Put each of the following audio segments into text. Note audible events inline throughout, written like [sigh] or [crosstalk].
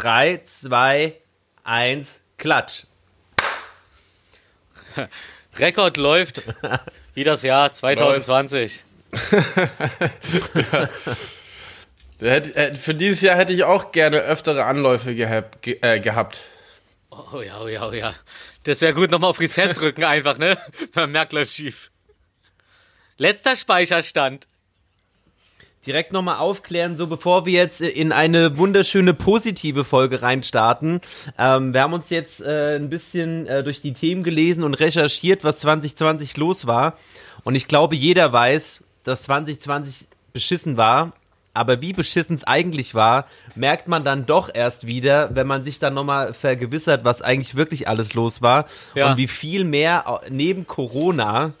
3, 2, 1, Klatsch. [laughs] Rekord läuft wie das Jahr 2020. [laughs] Äh, für dieses Jahr hätte ich auch gerne öftere Anläufe gehabt. Ge äh, gehabt. Oh ja, oh ja, oh ja. Das wäre gut, nochmal auf Reset drücken einfach, ne? [laughs] Man merkt, läuft schief. Letzter Speicherstand. Direkt nochmal aufklären, so bevor wir jetzt in eine wunderschöne positive Folge reinstarten. Ähm, wir haben uns jetzt äh, ein bisschen äh, durch die Themen gelesen und recherchiert, was 2020 los war. Und ich glaube, jeder weiß, dass 2020 beschissen war aber wie beschissen es eigentlich war, merkt man dann doch erst wieder, wenn man sich dann nochmal vergewissert, was eigentlich wirklich alles los war ja. und wie viel mehr neben Corona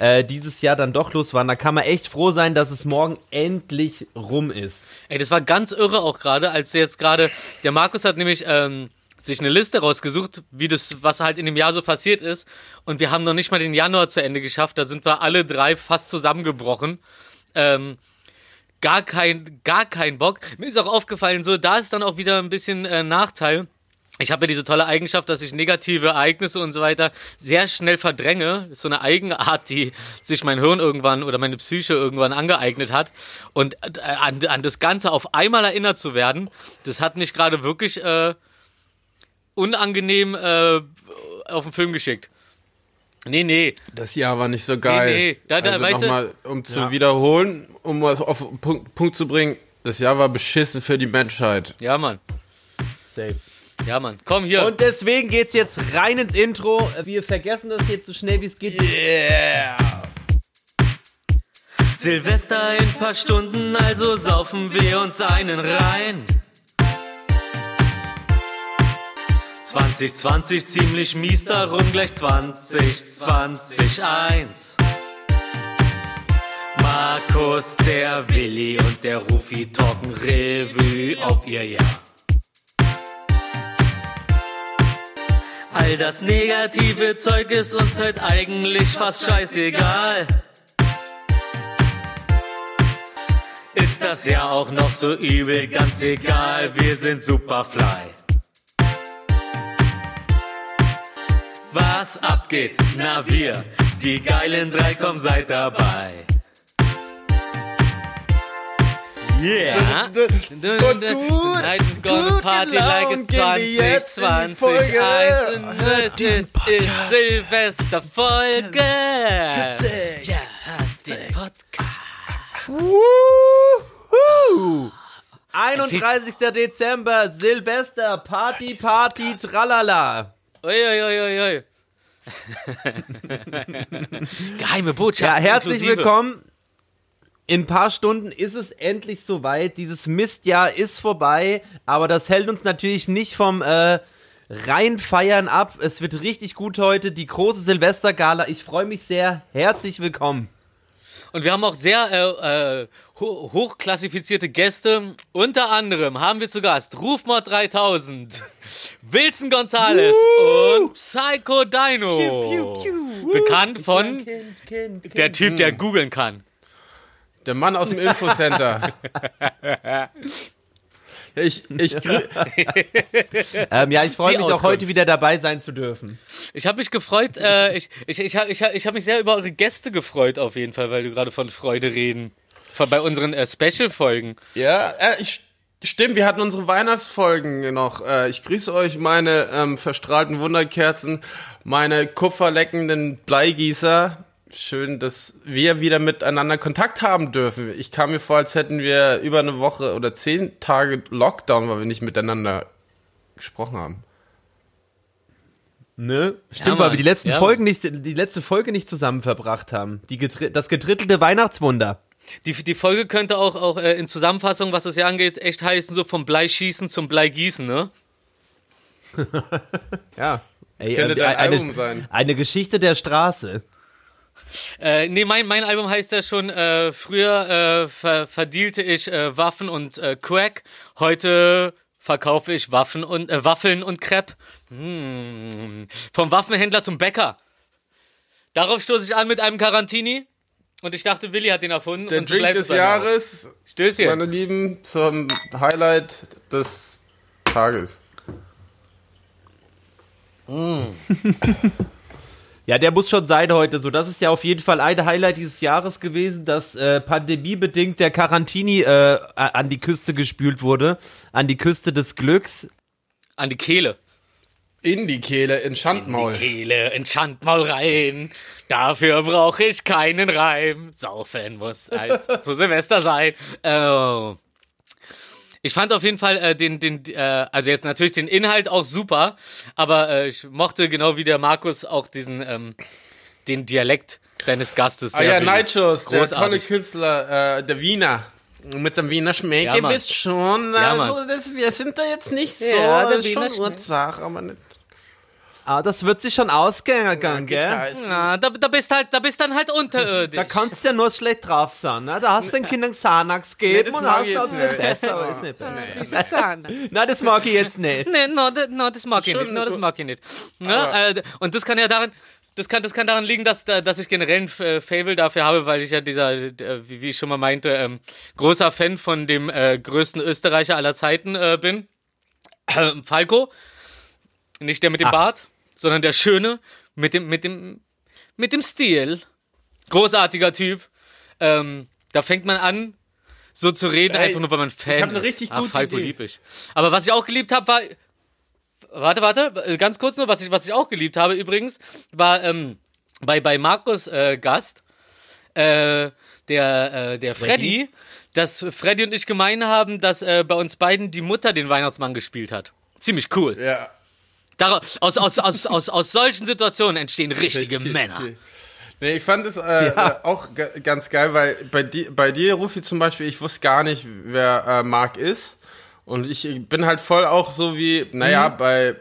äh, dieses Jahr dann doch los war. Da kann man echt froh sein, dass es morgen endlich rum ist. Ey, das war ganz irre auch gerade, als jetzt gerade, der Markus hat nämlich ähm, sich eine Liste rausgesucht, wie das, was halt in dem Jahr so passiert ist. Und wir haben noch nicht mal den Januar zu Ende geschafft. Da sind wir alle drei fast zusammengebrochen. Ähm, gar kein, gar kein Bock. Mir ist auch aufgefallen, so, da ist dann auch wieder ein bisschen äh, Nachteil. Ich habe ja diese tolle Eigenschaft, dass ich negative Ereignisse und so weiter sehr schnell verdränge. Das ist so eine Eigenart, die sich mein Hirn irgendwann oder meine Psyche irgendwann angeeignet hat. Und äh, an, an das Ganze auf einmal erinnert zu werden, das hat mich gerade wirklich äh, unangenehm äh, auf den Film geschickt. Nee, nee. Das Jahr war nicht so geil. Nee, nee. Da, da, also weißt nochmal, um zu ja. wiederholen, um was auf den Punkt, Punkt, zu bringen, das Jahr war beschissen für die Menschheit. Ja, Mann. Safe. Ja, Mann. Komm hier. Und deswegen geht's jetzt rein ins Intro. Wir vergessen das jetzt so schnell wie es geht. Yeah! Silvester in paar Stunden, also saufen wir uns einen rein. 2020 ziemlich mies, darum gleich 2021. Markus, der Willi und der Rufi talken Revue auf ihr Jahr. All das negative Zeug ist uns halt eigentlich fast scheißegal. Ist das ja auch noch so übel, ganz egal, wir sind superfly. was abgeht. Na wir, die geilen drei, komm, seid dabei. Yeah. Und du, Tonight is gonna party like it's 2020. Es ist Silvesterfolge. Ja, den Podcast. Woohoo. 31. Dezember, Silvester, Party, Party, tralala. Uiuiuiui. [laughs] Geheime Botschaft. Ja, herzlich inklusive. willkommen. In ein paar Stunden ist es endlich soweit. Dieses Mistjahr ist vorbei, aber das hält uns natürlich nicht vom äh, Reinfeiern ab. Es wird richtig gut heute. Die große Silvestergala. Ich freue mich sehr. Herzlich willkommen. Und wir haben auch sehr äh, äh, hochklassifizierte Gäste. Unter anderem haben wir zu Gast Rufmord 3000, [laughs] Wilson Gonzales und Psycho Dino. Pew, pew, pew. Bekannt von kind, kind, kind. der Typ, der googeln kann. Der Mann aus dem Infocenter. [laughs] Ich, ich [laughs] ähm, ja, ich freue mich auch heute wieder dabei sein zu dürfen. Ich habe mich gefreut, äh, ich, ich, ich, ich, ich habe mich sehr über eure Gäste gefreut auf jeden Fall, weil du gerade von Freude reden. Von, bei unseren äh, Special-Folgen. Ja, äh, ich, stimmt, wir hatten unsere Weihnachtsfolgen noch. Äh, ich grüße euch, meine ähm, verstrahlten Wunderkerzen, meine kupferleckenden Bleigießer schön, dass wir wieder miteinander Kontakt haben dürfen. Ich kam mir vor, als hätten wir über eine Woche oder zehn Tage Lockdown, weil wir nicht miteinander gesprochen haben. Ne? Stimmt, ja, weil wir die letzten ja, Folgen nicht, die letzte Folge nicht zusammen verbracht haben. Die getri das gedrittelte Weihnachtswunder. Die, die Folge könnte auch, auch äh, in Zusammenfassung, was das ja angeht, echt heißen, so vom Bleischießen zum Bleigießen, ne? [laughs] ja. Ey, äh, eine, eine Geschichte der Straße. Äh, nee, mein, mein Album heißt ja schon, äh, früher äh, ver verdielte ich äh, Waffen und äh, Crack, heute verkaufe ich Waffen und äh, Waffeln und Crepe. Hm. Vom Waffenhändler zum Bäcker. Darauf stoße ich an mit einem Carantini. Und ich dachte, Willi hat den erfunden. Der Drink des Jahres. Stößchen. Meine Lieben, zum Highlight des Tages. [laughs] Ja, der muss schon sein heute so. Das ist ja auf jeden Fall ein Highlight dieses Jahres gewesen, dass äh, pandemiebedingt der Quarantini äh, an die Küste gespült wurde. An die Küste des Glücks. An die Kehle. In die Kehle, in Schandmaul. Kehle, in Schandmaul rein. Dafür brauche ich keinen Reim. Saufen muss halt zu Silvester sein. Oh. Ich fand auf jeden Fall äh, den, den, äh, also jetzt natürlich den Inhalt auch super, aber äh, ich mochte genau wie der Markus auch diesen, ähm, den Dialekt deines Gastes. Ah ja, wenig. Nightshos, der Großartig. tolle Künstler, äh, der Wiener. Mit dem Wiener Schmäh, Ja, wisst schon, Ja, also das, wir sind da jetzt nicht so, Ja, das ist schon. Ursache, aber nicht Ah, das wird sich schon ausgehen, gell? Scheiße. Na, da, da bist halt, da bist dann halt unterirdisch. Da kannst du ja nur schlecht drauf sein, ne? Da hast du den Kindern Xanax gegeben das und mag hast ich es jetzt wird nicht. besser, aber ist nicht besser. Nein, [laughs] das mag ich jetzt nicht. Nee, no, no, das mag ich nicht. No, das mag ich nicht. Ja, äh, und das kann ja daran, das kann, das kann daran liegen, dass, da- dass ich generell ein äh, Fable dafür habe, weil ich ja dieser, äh, wie, ich schon mal meinte, ähm, großer Fan von dem äh, größten Österreicher aller Zeiten äh, bin. [clears throat] Falco. Nicht der mit dem Ach. Bart, sondern der Schöne mit dem, mit dem, mit dem Stil. Großartiger Typ. Ähm, da fängt man an, so zu reden, Ey, einfach nur, weil man Fan ich hab eine ist. richtig Ach, gute Falco Idee. lieb ich. Aber was ich auch geliebt habe, war Warte, warte, äh, ganz kurz nur, was ich, was ich auch geliebt habe übrigens, war ähm, bei, bei Markus äh, Gast, äh, der, äh, der Freddy, dass Freddy und ich gemein haben, dass äh, bei uns beiden die Mutter den Weihnachtsmann gespielt hat. Ziemlich cool. Ja. Dar aus, aus, aus, [laughs] aus, aus solchen Situationen entstehen richtige Männer. Nee, ich fand es äh, äh, auch ga- ganz geil, weil bei, di bei dir, Rufi zum Beispiel, ich wusste gar nicht, wer äh, Marc ist. Und ich bin halt voll auch so wie, naja, bei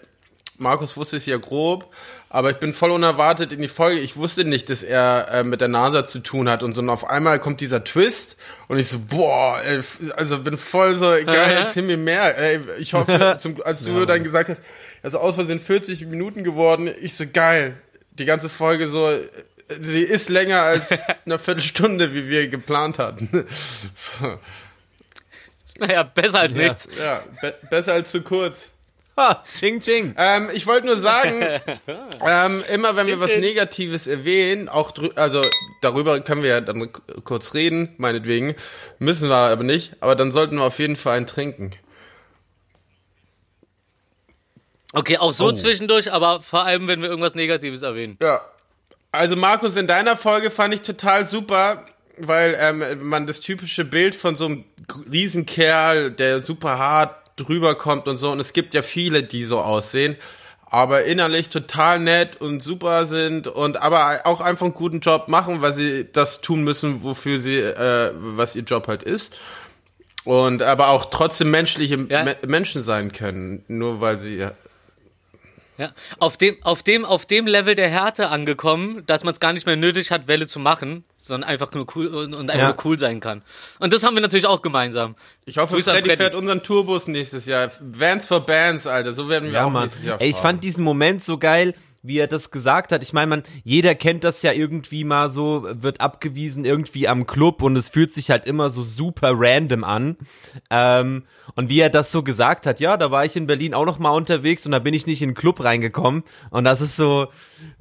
Markus wusste ich es ja grob, aber ich bin voll unerwartet in die Folge. Ich wusste nicht, dass er äh, mit der NASA zu tun hat und so. Und auf einmal kommt dieser Twist und ich so, boah, ey, also bin voll so, geil, erzähl mir mehr. Ey, ich hoffe, [laughs] zum, als du dann gesagt hast, also aus Versehen 40 Minuten geworden, ich so, geil. Die ganze Folge so, sie ist länger als [laughs] eine Viertelstunde, wie wir geplant hatten. [laughs] So, Naja, besser als nichts. ja, be besser als zu kurz. Ha, ching, ching. Ähm, ich wollte nur sagen, [laughs] ähm, immer wenn wir was chill. Negatives erwähnen, auch also darüber können wir ja dann kurz reden, meinetwegen, müssen wir aber nicht, aber dann sollten wir auf jeden Fall einen trinken. Okay, auch Oh. so zwischendurch, aber vor allem, wenn wir irgendwas Negatives erwähnen. Ja. Also Markus, in deiner Folge fand ich total super, weil ähm, man das typische Bild von so einem Riesenkerl, der super hart drüber kommt und so, und es gibt ja viele, die so aussehen, aber innerlich total nett und super sind und aber auch einfach einen guten Job machen, weil sie das tun müssen, wofür sie, äh, was ihr Job halt ist. Und aber auch trotzdem menschliche Ja. Me Menschen sein können, nur weil sie Ja, auf dem, auf dem, auf dem Level der Härte angekommen, dass man es gar nicht mehr nötig hat, Welle zu machen, sondern einfach nur cool und, und einfach Ja. nur cool sein kann. Und das haben wir natürlich auch gemeinsam. Ich hoffe, Grüße an Freddy, Freddy. fährt unseren Tourbus nächstes Jahr. Vans for Bands, Alter. So werden wir Ja, auch Mann. nächstes Jahr Ey, ich fahren. fand diesen Moment so geil, wie er das gesagt hat. Ich meine, man, jeder kennt das ja irgendwie mal so, wird abgewiesen irgendwie am Club und es fühlt sich halt immer so super random an. Ähm, und wie er das so gesagt hat, ja, da war ich in Berlin auch noch mal unterwegs und da bin ich nicht in den Club reingekommen. Und das ist so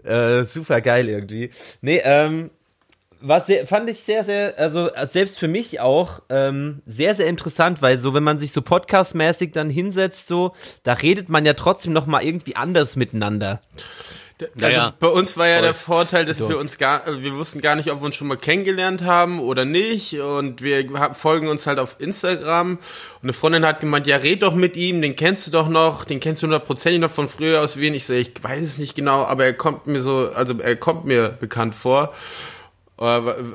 äh, super geil irgendwie. Nee, ähm, war sehr, fand ich sehr, sehr, also selbst für mich auch ähm, sehr, sehr interessant, weil so, wenn man sich so podcastmäßig dann hinsetzt, so, da redet man ja trotzdem noch mal irgendwie anders miteinander. Also Ja, bei uns war ja Voll. der Vorteil, dass wir uns gar, also wir wussten gar nicht, ob wir uns schon mal kennengelernt haben oder nicht. Und wir folgen uns halt auf Instagram. Und eine Freundin hat gemeint, ja, red doch mit ihm, den kennst du doch noch, den kennst du hundertprozentig noch von früher aus Wien. Ich so, ich weiß es nicht genau, aber er kommt mir so, also er kommt mir bekannt vor. Äh,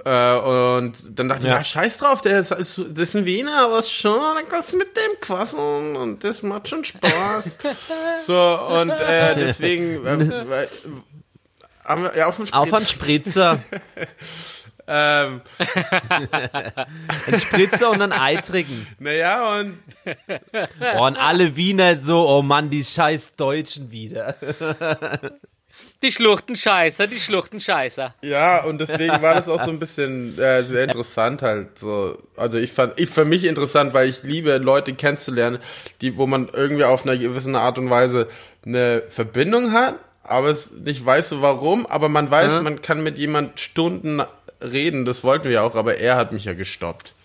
äh, und dann dachte ich, Ja. ja, scheiß drauf, der ist, ist, das ist ein Wiener, aber schon, dann kannst du mit dem quasseln und das macht schon Spaß. [laughs] so, und äh, deswegen äh, [laughs] weil- haben wir ja auf dem Spritz, Auf einen Spritzer, [laughs] ähm, einen Spritzer und einen Eitrigen. naja, und Oh, und alle Wiener so, oh Mann, die scheiß Deutschen wieder. Die Schluchtenscheißer, die Schluchtenscheißer. Ja, und deswegen war das auch so ein bisschen äh, sehr interessant halt so. Also ich fand, ich für mich interessant, weil ich liebe Leute kennenzulernen, die, wo man irgendwie auf einer gewissen Art und Weise eine Verbindung hat, aber es nicht weiß so warum, aber man weiß, Mhm. man kann mit jemand Stunden reden, das wollten wir auch, aber er hat mich ja gestoppt.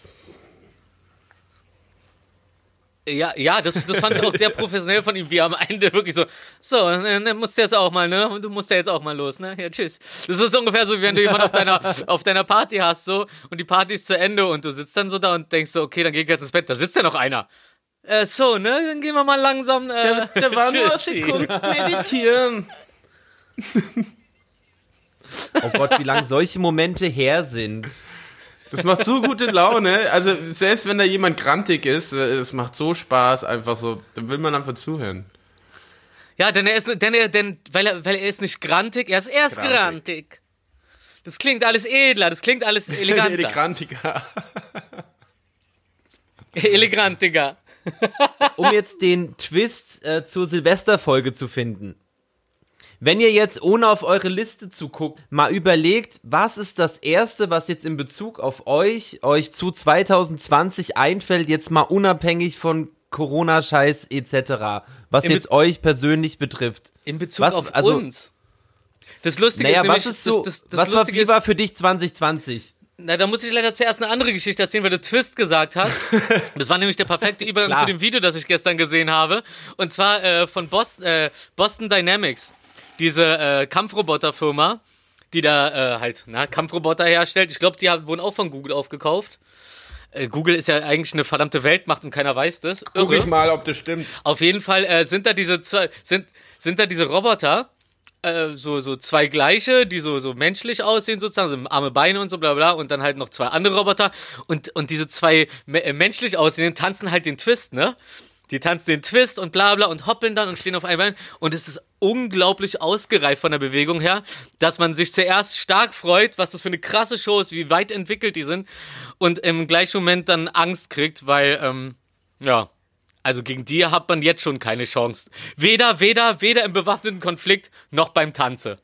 Ja, ja, das, das fand ich auch sehr professionell von ihm, wie er am Ende wirklich so, so, ne, ne, musst du jetzt auch mal, ne? Du musst ja jetzt auch mal los, ne? Ja, tschüss. Das ist ungefähr so, wie wenn du jemanden auf deiner, auf deiner Party hast, so, und die Party ist zu Ende und du sitzt dann so da und denkst so, okay, dann geh ich jetzt ins Bett, da sitzt ja noch einer. Äh, so, ne? Dann gehen wir mal langsam, äh, Der war nur. Sekunden meditieren. Oh Gott, wie lange solche Momente her sind. Das macht so gute Laune. Also selbst wenn da jemand grantig ist, äh, es macht so Spaß, einfach so, dann will man einfach zuhören. Ja, denn er ist, denn er, denn, weil er, weil er ist nicht grantig, er ist erst Grantig. grantig. Das klingt alles edler, das klingt alles [laughs] eleganter. Grantiger. [laughs] Elegrantiger. um jetzt den Twist äh, zur Silvesterfolge zu finden. Wenn ihr jetzt ohne auf eure Liste zu gucken, mal überlegt, was ist das erste, was jetzt in Bezug auf euch, euch zu 2020 einfällt, jetzt mal unabhängig von Corona-Scheiß etc., was In jetzt euch persönlich betrifft. In Bezug Was- auf also- uns. Das Lustige Naja, ist nämlich, was ist so, das, das, das was war, Lustige wie ist, war für dich 2020? na, da muss ich leider zuerst eine andere Geschichte erzählen, weil du Twist gesagt hast. [laughs] Das war nämlich der perfekte Übergang zu dem Video, das ich gestern gesehen habe. Und zwar äh, von Boston, äh, Boston Dynamics. Diese äh, Kampfroboterfirma, die da äh, halt na, Kampfroboter herstellt. Ich glaube, die haben- wurden auch von Google aufgekauft. Äh, Google ist ja eigentlich eine verdammte Weltmacht und keiner weiß das. Guck Irre. ich mal, ob das stimmt. Auf jeden Fall äh, sind da diese zwei, sind, sind da diese Roboter, äh, so, so zwei gleiche, die so, so menschlich aussehen, sozusagen, so arme Beine und so bla bla, und dann halt noch zwei andere Roboter. Und, und diese zwei äh, menschlich aussehenden tanzen halt den Twist, ne? Die tanzen den Twist und bla bla und hoppeln dann und stehen auf einem Bein. Und es ist unglaublich ausgereift von der Bewegung her, dass man sich zuerst stark freut, was das für eine krasse Show ist, wie weit entwickelt die sind. Und im gleichen Moment dann Angst kriegt, weil, ähm, ja, also gegen die hat man jetzt schon keine Chance. Weder, weder, weder im bewaffneten Konflikt noch beim Tanze.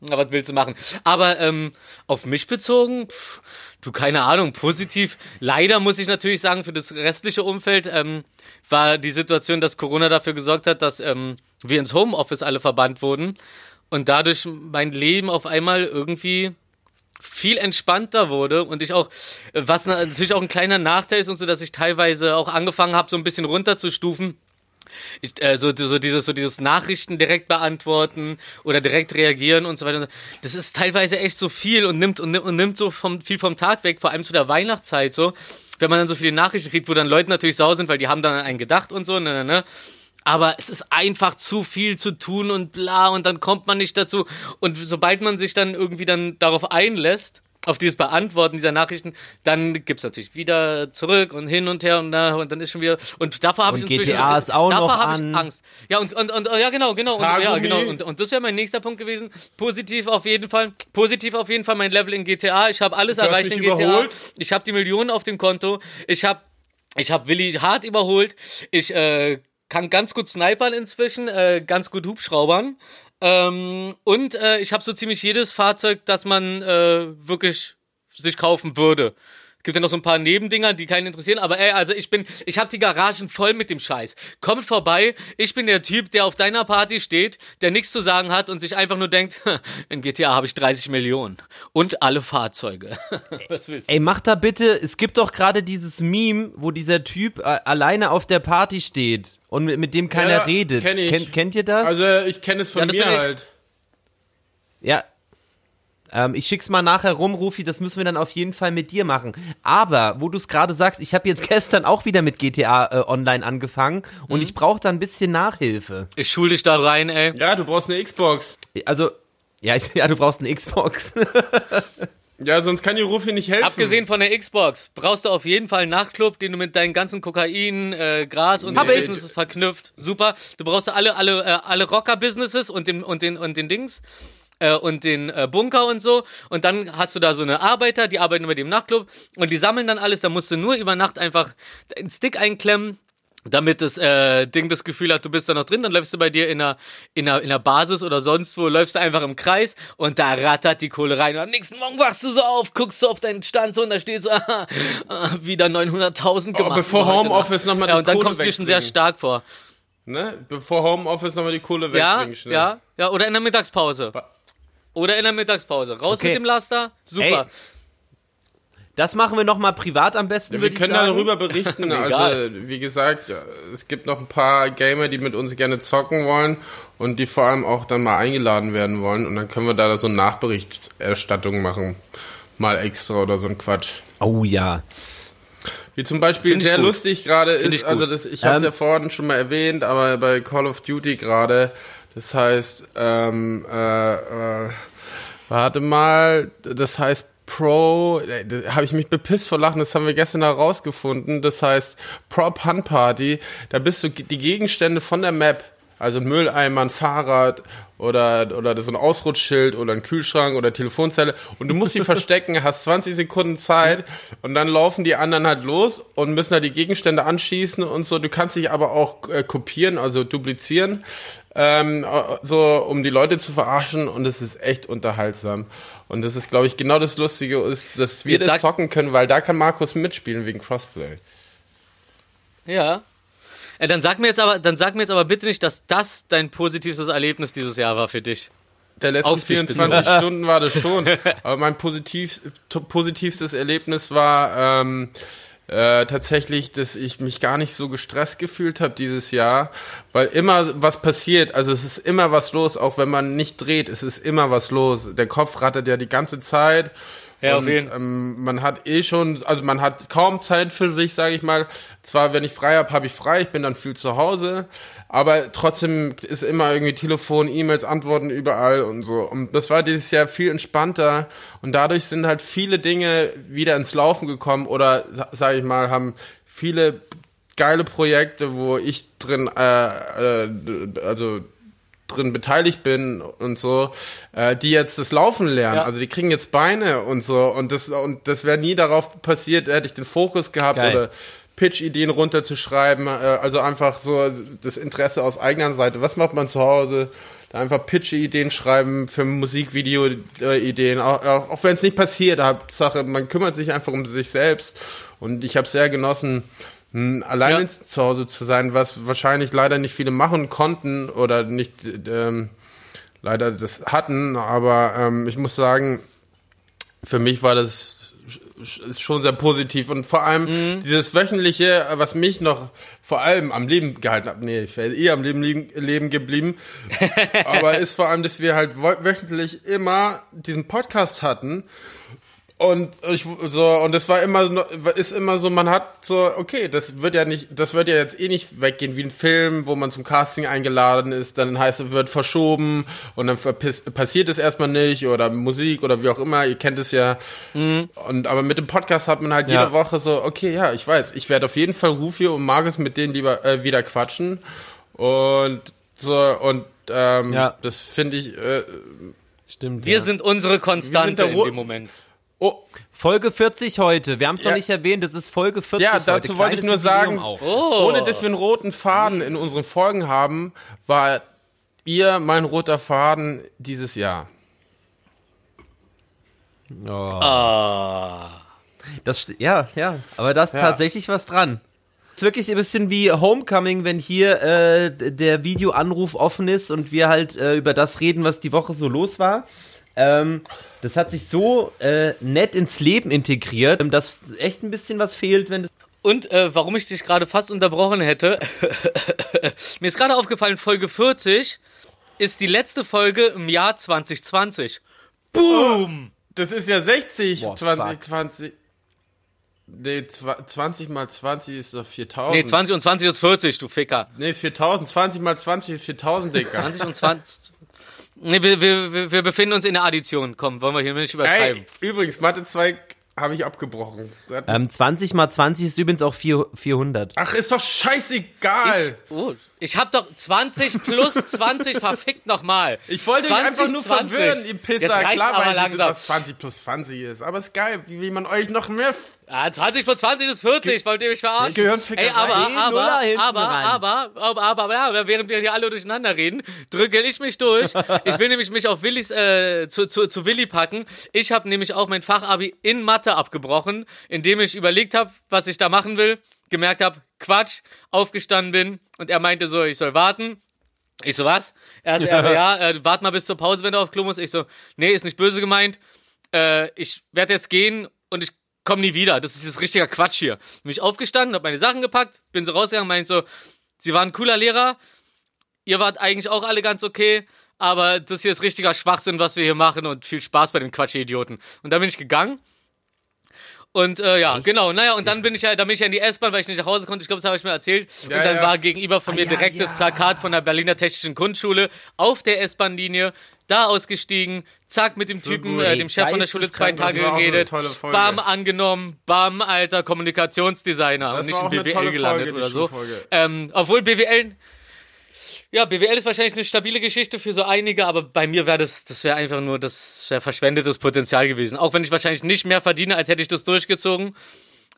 Na, was willst du machen? Aber ähm, auf mich bezogen, pff, du keine Ahnung, positiv. Leider muss ich natürlich sagen, für das restliche Umfeld ähm, war die Situation, dass Corona dafür gesorgt hat, dass ähm, wir ins Homeoffice alle verbannt wurden und dadurch mein Leben auf einmal irgendwie viel entspannter wurde und ich auch, was natürlich auch ein kleiner Nachteil ist und so, dass ich teilweise auch angefangen habe, so ein bisschen runterzustufen. Ich, äh, so, so dieses so dieses Nachrichten direkt beantworten oder direkt reagieren und so weiter. Das ist teilweise echt so viel und nimmt und, nimmt- und nimmt so vom, viel vom Tag weg, vor allem zu der Weihnachtszeit so. Wenn man dann so viele Nachrichten kriegt, wo dann Leute natürlich sauer sind, weil die haben dann an einen gedacht und so, ne, ne, ne. Aber es ist einfach zu viel zu tun und bla und dann kommt man nicht dazu. Und sobald man sich dann irgendwie dann darauf einlässt, auf dieses Beantworten dieser Nachrichten, dann gibt's natürlich wieder zurück und hin und her und, da, und dann ist schon wieder. Und davor habe ich inzwischen. GTA ist auch davor noch hab an. Ich Angst. Ja, und, und, und ja, genau, genau. Und, ja, genau. Und, und das wäre mein nächster Punkt gewesen. Positiv auf jeden Fall. Positiv auf jeden Fall mein Level in GTA. Ich habe alles hast erreicht in GTA. überholt. Ich habe die Millionen auf dem Konto. Ich habe ich habe Willi hart überholt. Ich äh, kann ganz gut snipern inzwischen, äh, ganz gut Hubschraubern. Ähm, und äh, ich habe so ziemlich jedes Fahrzeug, das man äh, wirklich sich kaufen würde. Gibt ja noch so ein paar Nebendinger, die keinen interessieren, aber ey, also ich bin, ich habe die Garagen voll mit dem Scheiß. Kommt vorbei, ich bin der Typ, der auf deiner Party steht, der nichts zu sagen hat und sich einfach nur denkt, [laughs] in GTA habe ich 30 Millionen und alle Fahrzeuge. [laughs] Was willst du? Ey, mach da bitte, es gibt doch gerade dieses Meme, wo dieser Typ äh, alleine auf der Party steht und mit, mit dem keiner Ja, redet. kenn ich. Kennt, kennt ihr das? Also ich kenne es von Ja, mir halt. Ja. Ähm, ich schick's mal nachher rum, Rufi, das müssen wir dann auf jeden Fall mit dir machen. Aber, wo du es gerade sagst, ich habe jetzt [laughs] gestern auch wieder mit GTA äh, Online angefangen und ich brauche da ein bisschen Nachhilfe. Ich schul dich da rein, ey. Ja, du brauchst eine Xbox. Also, ja, ich, ja du brauchst eine Xbox. [laughs] Ja, sonst kann die Rufi nicht helfen. Abgesehen von der Xbox brauchst du auf jeden Fall einen Nachtclub, den du mit deinen ganzen Kokain, äh, Gras und ich. Businesses verknüpft. Super. Du brauchst alle alle äh, alle Rocker-Businesses und den und den und den Dings und den äh, Bunker und so. Und dann hast du da so eine Arbeiter, die arbeiten bei dem Nachtclub und die sammeln dann alles. Da musst du nur über Nacht einfach einen Stick einklemmen. damit das äh, Ding das Gefühl hat, du bist da noch drin, dann läufst du bei dir in einer, in einer, in einer Basis oder sonst wo, läufst du einfach im Kreis und da rattert die Kohle rein. Und am nächsten Morgen wachst du so auf, guckst du auf deinen Stand so und da steht so, ah, [laughs] ah, wieder 900.000 gemacht. Oh, bevor Homeoffice Nacht. noch mal Ja, die und dann Kohle kommst du dir schon sehr stark vor. Ne? Bevor Homeoffice nochmal die Kohle Ja, wegbringen. schnell. ja, ja, oder in der Mittagspause. Oder in der Mittagspause. Raus Okay. mit dem Laster, super. Ey, Das machen wir nochmal privat am besten, Ja, wir können sagen. darüber berichten. [laughs] Also, egal. wie gesagt, ja, es gibt noch ein paar Gamer, die mit uns gerne zocken wollen und die vor allem auch dann mal eingeladen werden wollen. Und dann können wir da so eine Nachberichterstattung machen. Mal extra oder so ein Quatsch. Oh ja. Wie zum Beispiel sehr gut. lustig gerade ist, also das, ich habe es Ähm, ja vorhin schon mal erwähnt, aber bei Call of Duty gerade, das heißt, ähm, äh, äh, warte mal, das heißt Pro, äh, da habe ich mich bepisst vor Lachen, das haben wir gestern herausgefunden, das heißt Prop Hunt Party, da bist du die Gegenstände von der Map, also Mülleimer, ein Fahrrad oder, oder so ein Ausrutschschild oder ein Kühlschrank oder Telefonzelle und du musst sie [laughs] verstecken, hast 20 Sekunden Zeit und dann laufen die anderen halt los und müssen halt die Gegenstände anschießen und so. Du kannst dich aber auch äh, kopieren, also duplizieren, ähm, äh, so um die Leute zu verarschen und es ist echt unterhaltsam. Und das ist, glaube ich, genau das Lustige, ist, dass wir Jetzt das zocken können, weil da kann Markus mitspielen wegen Crossplay. Ja. Äh, dann sag mir jetzt aber, dann sag mir jetzt aber bitte nicht, dass das dein positivstes Erlebnis dieses Jahr war für dich. Der letzten Auf dich 24 [laughs] Stunden war das schon. Aber mein positiv, positivstes Erlebnis war ähm, äh, tatsächlich, dass ich mich gar nicht so gestresst gefühlt habe dieses Jahr, weil immer was passiert. Also es ist immer was los, auch wenn man nicht dreht, es ist immer was los. Der Kopf rattert ja die ganze Zeit. Ja, auf jeden. Ähm, man hat eh schon, also man hat kaum Zeit für sich, sage ich mal. Zwar, wenn ich frei habe, habe ich frei, ich bin dann viel zu Hause, aber trotzdem ist immer irgendwie Telefon, E-Mails, Antworten überall und so. Und das war dieses Jahr viel entspannter und dadurch sind halt viele Dinge wieder ins Laufen gekommen oder, sage ich mal, haben viele geile Projekte, wo ich drin, äh, äh, also drin beteiligt bin und so, äh, die jetzt das Laufen lernen. Ja. Also die kriegen jetzt Beine und so und das und das wäre nie darauf passiert, hätte ich den Fokus gehabt Geil. oder Pitch-Ideen runterzuschreiben, äh, also einfach so das Interesse aus eigener Seite. Was macht man zu Hause? Da einfach Pitch-Ideen schreiben für Musikvideo-Ideen, auch, auch, auch wenn es nicht passiert, Hauptsache, man kümmert sich einfach um sich selbst und ich habe sehr genossen, mh, allein Ja. zu Hause zu sein, was wahrscheinlich leider nicht viele machen konnten oder nicht ähm, leider das hatten, aber ähm, ich muss sagen, für mich war das ist schon sehr positiv. Und vor allem Mhm. dieses wöchentliche, was mich noch vor allem am Leben gehalten hat, nee, ich wäre eh am Leben, leben geblieben, [laughs] aber ist vor allem, dass wir halt wöchentlich immer diesen Podcast hatten und ich so und es war immer ist immer so man hat so okay das wird ja nicht das wird ja jetzt eh nicht weggehen wie ein Film wo man zum Casting eingeladen ist dann heißt es wird verschoben und dann verpiss, passiert es erstmal nicht oder Musik oder wie auch immer ihr kennt es ja und aber mit dem Podcast hat man halt Ja. jede Woche so okay ja ich weiß ich werde auf jeden Fall Rufi und Markus mit denen lieber äh, wieder quatschen und so und ähm, Ja. das finde ich äh, Stimmt. Wir ja. sind unsere Konstante der in dem Moment. Oh Folge 40 heute. Wir haben es noch Ja. nicht erwähnt, es ist Folge 40 Ja, heute. dazu wollte ich nur sagen. Oh. Ohne dass wir einen roten Faden in unseren Folgen haben, war ihr mein roter Faden dieses Jahr. Oh. Das, ja, ja, aber da ist Ja. tatsächlich was dran. Es ist wirklich ein bisschen wie Homecoming, wenn hier äh, der Videoanruf offen ist und wir halt äh, über das reden, was die Woche so los war. Ähm, das hat sich so äh, nett ins Leben integriert, ähm, dass echt ein bisschen was fehlt, wenn das Und äh, warum ich dich gerade fast unterbrochen hätte, [laughs] mir ist gerade aufgefallen, Folge 40 ist die letzte Folge im Jahr 2020. Boom! Das ist ja 60, Boah, 20, fuck. 20. Nee, zwa- 20 mal 20 ist doch 4000. Nee, 20 und 20 ist 40, du Ficker. Nee, ist 4000. 20 mal 20 ist 4000, Digga. 20 und 20. Nee, wir, wir, wir- wir befinden uns in der Addition. Komm, wollen wir hier nicht übertreiben. Ey, übrigens, Mathe 2 habe ich abgebrochen. ähm, 20 mal 20 ist übrigens auch vier, 400. Ach, ist doch scheißegal. Oh, Ich hab doch 20 plus 20 verfickt nochmal. Ich wollte dich 20, einfach nur 20. verwirren, ihr Pisser. Klar aber weiß langsam. dass 20 plus 20 ist. Aber ist geil, wie, wie man euch noch mehr... Ah, 20 plus 20 ist 40, wollt ihr mich verarschen? Gehirnfickerei. Ey, aber, aber, aber, aber, aber, aber, aber, aber, während wir hier alle durcheinander reden, drücke ich mich durch. Ich will nämlich mich auf Willis, äh, zu, zu, zu Willi packen. Ich habe nämlich auch mein Fachabi in Mathe abgebrochen, indem ich überlegt habe, was ich da machen will, gemerkt habe, Quatsch, aufgestanden bin und er meinte so, ich soll warten. Ich so, was? Er, er, ja, [laughs] ja äh, wart mal bis zur Pause, wenn du auf Klo musst. Ich so, nee, ist nicht böse gemeint. Äh, ich werde jetzt gehen und ich komme nie wieder. Das ist jetzt richtiger Quatsch hier. Bin ich aufgestanden, habe meine Sachen gepackt, bin so rausgegangen, meinte so, sie waren ein cooler Lehrer, ihr wart eigentlich auch alle ganz okay, aber das hier ist richtiger Schwachsinn, was wir hier machen und viel Spaß bei den Quatsch-Idioten. Und dann bin ich gegangen. Und äh, ja, genau, naja, und dann bin ich ja, dann bin ich ja in die S-Bahn, weil ich nicht nach Hause konnte, ich glaube, das habe ich mir erzählt. Ja, und dann ja. war gegenüber von mir ja, direkt das ja. Plakat von der Berliner Technischen Grundschule auf der S-Bahn-Linie, da ausgestiegen, zack, mit dem Typen, gut. äh, dem Chef von der Schule zwei Tage das geredet, bam, angenommen, bam, alter Kommunikationsdesigner. Das und nicht in BWL gelandet oder so. Ähm, obwohl BWL, ja, BWL ist wahrscheinlich eine stabile Geschichte für so einige, aber bei mir wäre das, das wäre einfach nur, das wäre verschwendetes Potenzial gewesen. Auch wenn ich wahrscheinlich nicht mehr verdiene, als hätte ich das durchgezogen.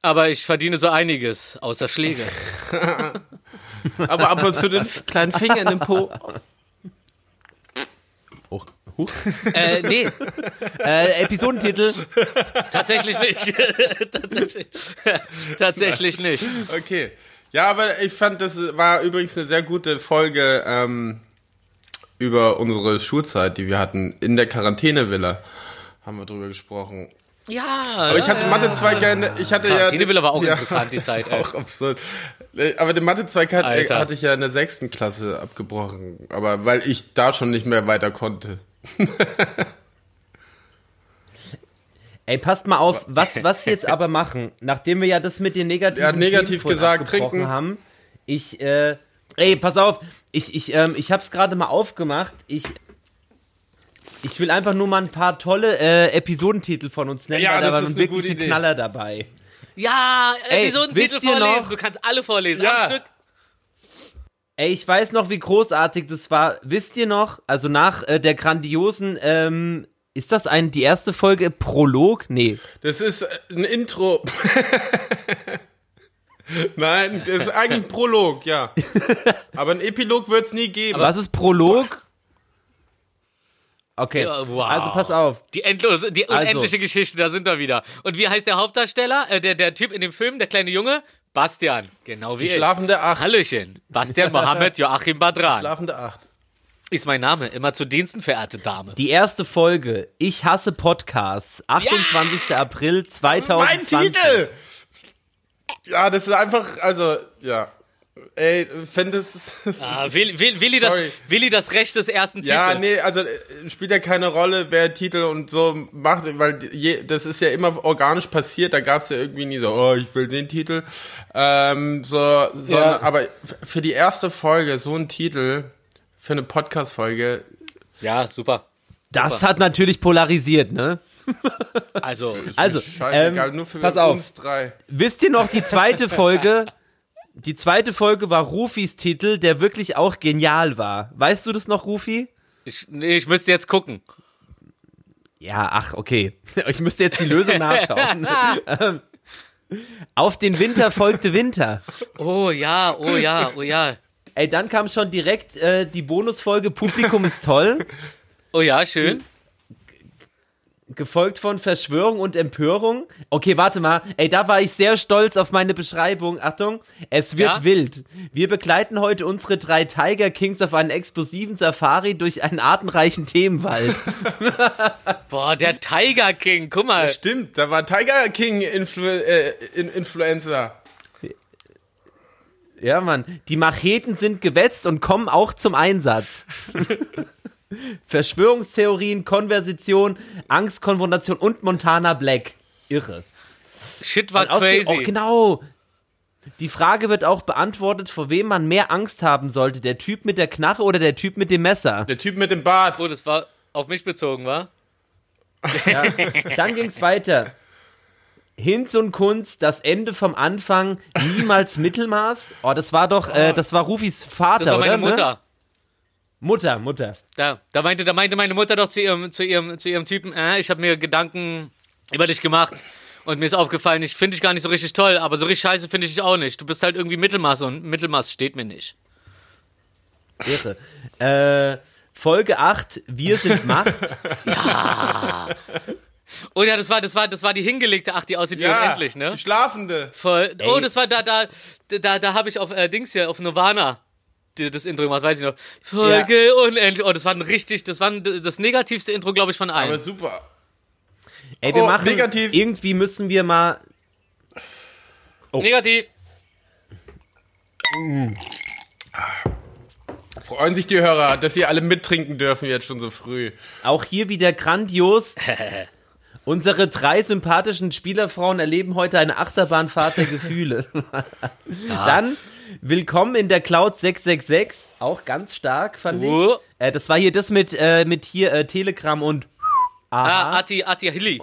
Aber ich verdiene so einiges, außer Schläge. [laughs] Aber ab und zu den kleinen Finger in den Po. Oh, huch. äh, nee, äh, Episodentitel. tatsächlich nicht. [laughs] tatsächlich, tatsächlich nicht. Okay. Ja, aber ich fand, das war übrigens eine sehr gute Folge ähm, über unsere Schulzeit, die wir hatten in der Quarantänevilla. Haben wir drüber gesprochen. Ja, Aber ich hatte Mathe 2 gerne, ich hatte ja... Quarantänevilla war auch [laughs] ja, interessant, die Zeit. [laughs] Auch absurd. Aber den Mathe 2 hatte, hatte ich ja in der sechsten Klasse abgebrochen. Aber weil ich da schon nicht mehr weiter konnte. [laughs] Ey, passt mal auf, was, was jetzt [laughs] aber machen, nachdem wir ja das mit den negativen hat negativ Themen gesagt, trinken. haben. Ich, äh, ey, pass auf, ich, ich, ähm, ich hab's gerade mal aufgemacht. Ich, ich will einfach nur mal ein paar tolle äh, Episodentitel von uns nennen, Ja, weil da waren ist eine wirklich gute Idee. Knaller dabei. Ja, Ey, Episodentitel vorlesen. noch- Du kannst alle vorlesen. Ja. Am Stück. Ey, ich weiß noch, wie großartig das war. Wisst ihr noch, also nach äh, der grandiosen, ähm, ist das ein, die erste Folge Prolog? Nee. Das ist äh, ein Intro. [laughs] Nein, das ist eigentlich ein Prolog, ja. Aber ein Epilog wird's nie geben. Was ist Prolog? Okay, Ja, wow. also pass auf. Die, endlose, die Also. unendliche Geschichte, da sind wir wieder. Und wie heißt der Hauptdarsteller? Äh, der, der Typ in dem Film, der kleine Junge? Bastian. Genau wie die ich. schlafende Acht. Hallöchen. Bastian [laughs] Mohammed Joachim Badran. Schlafende Acht. Ist mein Name. Immer zu Diensten, verehrte Dame. Die erste Folge, Ich hasse Podcasts, 28. April 2020. Mein Titel! Ja, das ist einfach, also, ja. Ey, fände es. Ah, Willi, Willi, Willi, das. Willi das Recht des ersten Titels. Ja, nee, also äh, spielt ja keine Rolle, wer Titel und so macht, weil je, das ist ja immer organisch passiert, da gab's ja irgendwie nie so, oh, ich will den Titel. Ähm, so, so Ja. aber für die erste Folge, so ein Titel, für eine Podcast-Folge, Ja, super. Das hat natürlich polarisiert, ne? Also, [laughs] Also, scheißegal, ähm, nur für pass auf. uns drei. Wisst ihr noch die zweite [laughs] Folge? Die zweite Folge war Rufis Titel, der wirklich auch genial war. Weißt du das noch, Rufi? ich, nee, ich müsste jetzt gucken. Ja, ach, okay. [laughs] Ich müsste jetzt die Lösung nachschauen. Ähm, Auf den Winter folgte Winter. Oh ja, oh ja, oh ja. Ey, dann kam schon direkt äh, die Bonusfolge Publikum ist toll, [laughs] Oh ja, schön. gefolgt von Verschwörung und Empörung. Okay, warte mal. Ey, da war ich sehr stolz auf meine Beschreibung. Achtung, es wird Ja? wild. Wir begleiten heute unsere drei Tiger Kings auf einen explosiven Safari durch einen artenreichen Themenwald. [laughs] [laughs] Boah, der Tiger King, guck mal. Stimmt, da war Tiger King Influ äh, In Influencer. Ja, Mann. Die Macheten sind gewetzt und kommen auch zum Einsatz. [laughs] Verschwörungstheorien, Konversation, Angstkonfrontation und Montana Black. Irre. Shit war crazy. Oh, genau. Die Frage wird auch beantwortet, vor wem man mehr Angst haben sollte. Der Typ mit der Knarre oder der Typ mit dem Messer? Der Typ mit dem Bart. Oh, das war auf mich bezogen, war? Dann ging's weiter. Hinz und Kunz, das Ende vom Anfang, niemals [laughs] Mittelmaß. Oh, das war doch, äh, das war Rufis Vater, Das war meine oder? Ne? Mutter. Mutter, Mutter. Da, da meinte, da meinte meine Mutter doch zu ihrem, zu ihrem, zu ihrem Typen, äh, ich habe mir Gedanken über dich gemacht. Und mir ist aufgefallen, ich finde dich gar nicht so richtig toll, aber so richtig scheiße finde ich dich auch nicht. Du bist halt irgendwie Mittelmaß und Mittelmaß steht mir nicht. Irre. Äh, Folge 8, Wir sind Macht. [laughs] Oh ja, das war, das war, das war die hingelegte, ach, die aussieht wie unendlich, ne? Die Schlafende. Voll. Oh, Ey. das war da, da, da, da habe ich auf äh, Dings hier, auf Nirvana das Intro gemacht, weiß ich noch. Folge unendlich. Oh, das war ein richtig, das war ein, das negativste Intro, glaube ich, von allen. Aber super. Ey, wir Oh, machen, negativ. irgendwie müssen wir mal, Negativ. Freuen sich die Hörer, dass sie alle mittrinken dürfen jetzt schon so früh. auch hier wieder grandios. [laughs] Unsere drei sympathischen Spielerfrauen erleben heute eine Achterbahnfahrt der Gefühle. [laughs] Dann willkommen in der Cloud 666, auch ganz stark fand ich. Oh. Äh, das war hier das mit äh, mit hier äh, Telegram und Ah, Aha. Ati, Ati Hilli.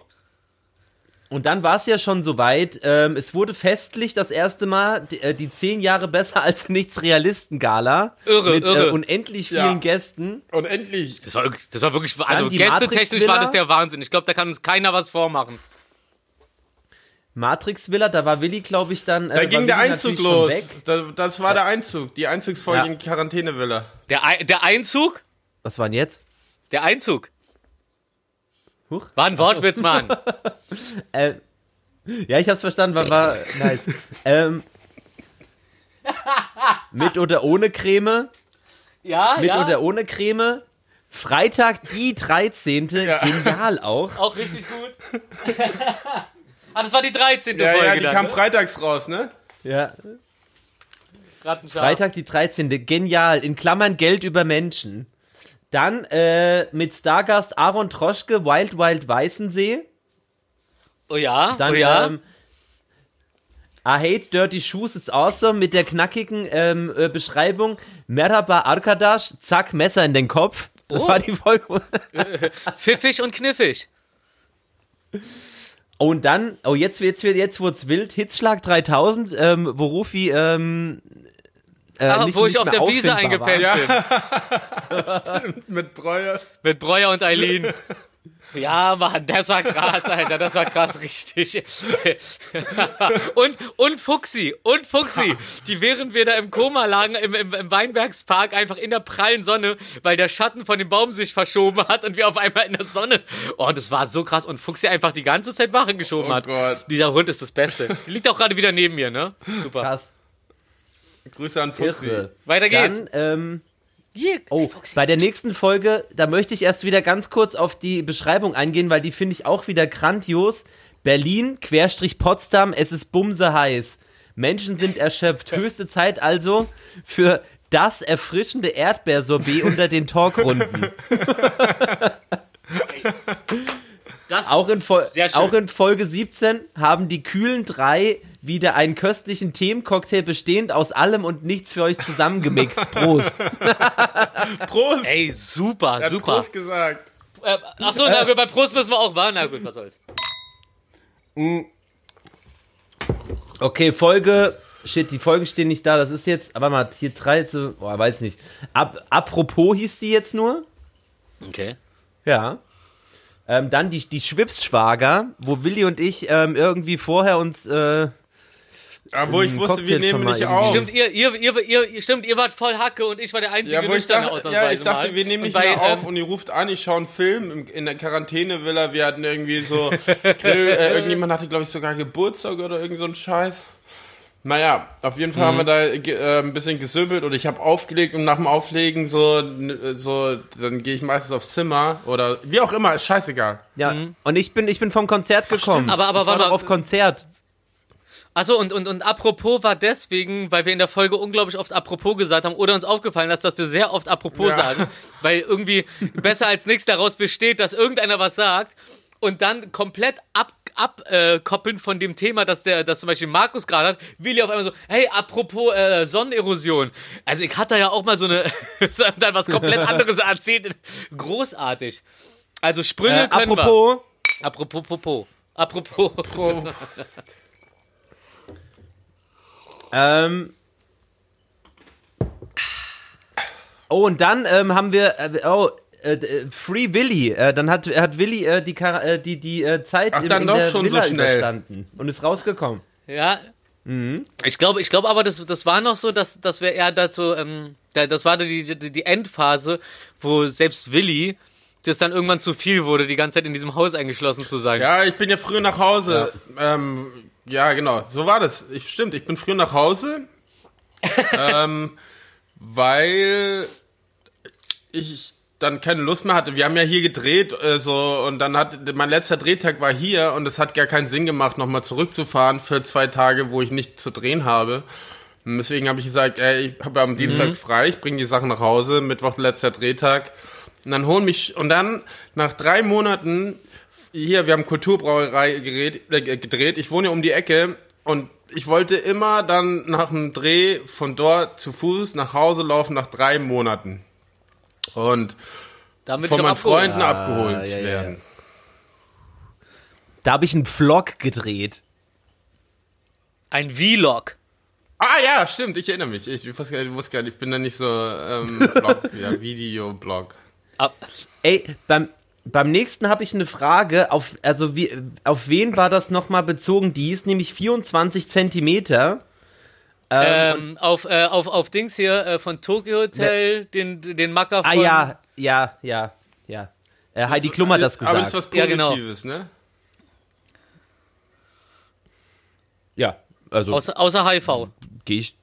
Und dann war es ja schon soweit. Ähm, es wurde festlich das erste Mal die, äh, die zehn Jahre besser als [laughs] nichts Realisten Gala Irre, mit irre. Äh, unendlich vielen Ja. Gästen. Und endlich. Das war, wirklich- das war wirklich, also gästetechnisch war das der Wahnsinn. Ich glaube, da kann uns keiner was vormachen. Matrix Villa, da war Willi, glaube ich, dann. Äh, Da ging der Willi Einzug los. Da, das war der Einzug. Die Einzugsfolge Ja. in die Quarantänevilla. Der, der Einzug, Was war denn jetzt? der Einzug. Huch. War ein Wortwitz, Mann. [laughs] Äh, ja, ich hab's verstanden, war, war nice. ähm, mit oder ohne Creme? Ja, Mit ja. oder ohne Creme? Freitag, die 13. Genial auch. Auch richtig gut. ah, das war die 13. Ja, Folge ja, die dann, kam ne? freitags raus, ne? Ja. Freitag, die 13. Genial. In Klammern Geld über Menschen. Dann äh, mit Stargast Aaron Troschke, Wild Wild Weißensee. Oh ja, Dann oh ja. ähm, I hate dirty shoes is awesome mit der knackigen ähm, äh, Beschreibung Merhaba Arkadash, zack, Messer in den Kopf. Das Oh. war die Folge. [laughs] Pfiffig und kniffig. Und dann, oh, jetzt, jetzt, jetzt wird's wild. Hitzschlag 3000, ähm, wo Rufi, ähm, äh, Ah, nicht, wo ich nicht auf mehr der Wiese eingepennt war. bin. [laughs] Mit Breuer. Mit Breuer und Eileen. [laughs] Ja, Mann, das war krass, Alter, das war krass, richtig. [laughs] und, und Fuchsi, und Fuchsi, die während wir da im Koma lagen, im, im, im Weinbergspark, einfach in der prallen Sonne, weil der Schatten von dem Baum sich verschoben hat und wir auf einmal in der Sonne. Oh, das war so krass. Und Fuchsi einfach die ganze Zeit Wache geschoben Oh hat. Gott. Dieser Hund ist das Beste. Die liegt auch gerade wieder neben mir, ne? Super. Krass. Grüße an Fuchsi. Irre. Weiter geht's. Dann, ähm, Oh, bei der nächsten Folge, da möchte ich erst wieder ganz kurz auf die Beschreibung eingehen, weil die finde ich auch wieder grandios. Berlin, Querstrich Potsdam, es ist bumse heiß. Menschen sind erschöpft. [laughs] Höchste Zeit also für das erfrischende Erdbeersorbet unter den Talkrunden. [laughs] [laughs] das Auch in, Fol Sehr schön. auch in Folge 17 haben die kühlen drei wieder einen köstlichen Themencocktail bestehend aus allem und nichts für euch zusammengemixt. [laughs] Prost. [laughs] Prost! Ey, super, er hat super. Prost gesagt. Äh, achso, na gut, bei Prost müssen wir auch warten. Na gut, was soll's. Okay, Folge. Shit, die Folge steht nicht da. Das ist jetzt. Aber mal, hier 13. Boah, weiß nicht. Ab, apropos hieß die jetzt nur. Okay. Ja. Ähm, dann die, die Schwipsschwager, wo Willi und ich ähm, irgendwie vorher uns. Äh, Ja, wo ich Einen wusste, wir Cocktail schon nehmen nicht irgendwie. auf. Stimmt, ihr, ihr, ihr, ihr, stimmt, ihr wart voll Hacke und ich war der einzige Ja, ich dachte, ja, ich dachte, mal. wir nehmen nicht bei, mehr auf ähm, und ihr ruft an, ich schaue einen Film in der Quarantänevilla. Wir hatten irgendwie so Grill, äh, [laughs] irgendjemand hatte, glaube ich, sogar Geburtstag oder irgend so ein Scheiß. Naja, auf jeden Fall haben wir da äh, ein bisschen gesümpelt und ich habe aufgelegt und nach dem Auflegen so, so dann gehe ich meistens aufs Zimmer oder wie auch immer, ist scheißegal. ja. Und ich bin, ich bin vom Konzert gekommen. Aber- aber ich war mal. auf Konzert. Achso, und, und, und apropos war deswegen, weil wir in der Folge unglaublich oft apropos gesagt haben oder uns aufgefallen ist, dass wir sehr oft apropos Ja. sagen, weil irgendwie besser als nichts daraus besteht, dass irgendeiner was sagt und dann komplett ab abkoppeln von dem Thema, dass der, dass zum Beispiel Markus gerade hat, Willi auf einmal so, hey, apropos äh, Sonnenerosion. Also ich hatte ja auch mal so eine, [laughs] so dann was komplett [laughs] anderes erzählt. Großartig. Also Sprünge Äh, können apropos, wir. Apropos Popo. Apropos. Oh, [laughs] Ähm. Oh, und dann ähm, haben wir, äh, oh, äh, äh, Free Willy. Äh, dann hat, hat Willy äh, die, Chara- äh, die, die äh, Zeit Ach, in, dann in doch der schon so Villa schnell. überstanden und ist rausgekommen. Ja. Ich glaube, ich glaube aber, das, das war noch so, dass, dass wir eher dazu, ähm, da- das war die, die, die Endphase, wo selbst Willi das dann irgendwann zu viel wurde, die ganze Zeit in diesem Haus eingeschlossen zu sein. Ja, ich bin ja früher nach Hause. Ja, ähm, ja genau, so war das. Ich, stimmt, ich bin früher nach Hause, [laughs] ähm, weil ich dann keine Lust mehr hatte. Wir haben ja hier gedreht, äh, so und dann hat mein letzter Drehtag war hier und es hat gar keinen Sinn gemacht, nochmal zurückzufahren für zwei Tage, wo ich nicht zu drehen habe. Und deswegen habe ich gesagt, ey, ich habe am Dienstag frei, ich bringe die Sachen nach Hause, Mittwoch letzter Drehtag. Und dann holen mich, und dann nach drei Monaten, hier, wir haben Kulturbrauerei gerät, äh, gedreht, ich wohne ja um die Ecke und ich wollte immer dann nach dem Dreh von dort zu Fuß nach Hause laufen nach drei Monaten. Und Damit von ich meinen abgeholt. Freunden abgeholt ja, ja, ja. werden. Da habe ich einen Vlog gedreht. Ein Vlog. Ah ja, stimmt, ich erinnere mich. Ich, wusste gar nicht- wusste gar nicht, ich bin da nicht so ähm, [laughs] Blog, ja, Videoblog. Ab, Ey, beim, beim nächsten habe ich eine Frage. Auf, also wie, auf wen war das nochmal bezogen? Die ist nämlich 24 Zentimeter. Ähm, ähm, auf, äh, auf, auf Dings hier äh, von Tokyo Hotel, den, den Macker von. ah ja, ja, ja, ja. Äh, Heidi Klum hat das gesagt. Aber das ist was Ja, genau. Positives, ne? ja, also Außer, außer HIV. gehe ich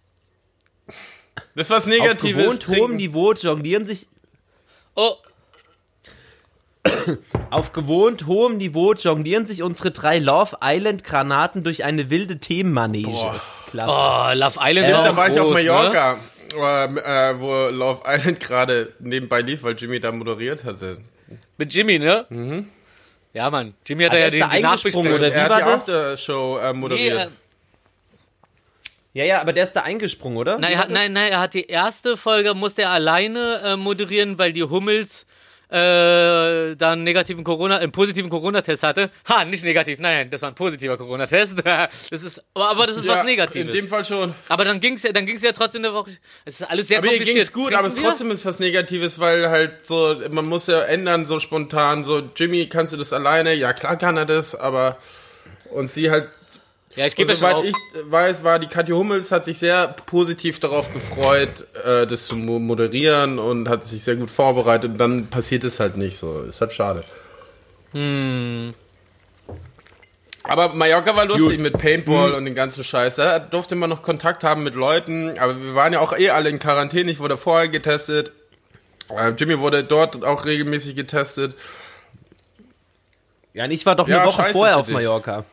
Das ist was auf Negatives. gewohnt hohem. Niveau jonglieren sich Oh, [coughs] auf gewohnt hohem Niveau jonglieren sich unsere drei Love Island Granaten durch eine wilde Themenmanege. Boah. Klasse. oh Love Island Äh, war Da war ich auf groß, Ne? Mallorca, ähm, äh, wo Love Island [laughs] gerade nebenbei lief, weil Jimmy da moderiert hatte. Mit Jimmy, ne? Ja, Mann. Jimmy hat, Hat da ja die eingesprungen, Nachbesprechung. oder wie er war hat die das? Aftershow äh, Nee, moderiert. äh, Ja, ja, aber der ist da eingesprungen, oder? nein, er hat, nein, nein, er hat die erste Folge, musste er alleine äh, moderieren, weil die Hummels äh, dann einen negativen Corona, einen positiven Corona-Test hatte. Ha, nicht negativ, nein, das war ein positiver Corona-Test. [laughs] Das ist, aber das ist was Ja, Negatives. In dem Fall schon. aber dann ging's ja, dann ging's ja trotzdem eine Woche. Es ist alles sehr Aber kompliziert. ging's gut, Trinken aber es trotzdem ist was Negatives, weil halt so, man muss ja ändern, so spontan, so, Jimmy, kannst du das alleine? Ja, klar kann er das, aber, und sie halt, Ja, ich gebe soweit ich weiß, war die Katja Hummels, hat sich sehr positiv darauf gefreut, äh, das zu mo- moderieren und hat sich sehr gut vorbereitet und dann passiert es halt nicht so. Ist halt schade. Hm. Aber Mallorca war lustig mit Paintball und den ganzen Scheiß. Da durfte man noch Kontakt haben mit Leuten, aber wir waren ja auch eh alle in Quarantäne. Ich wurde vorher getestet. Äh, Jimmy wurde dort auch regelmäßig getestet. Ja, und ich war doch eine Ja, Woche scheiße vorher auf dich. Mallorca.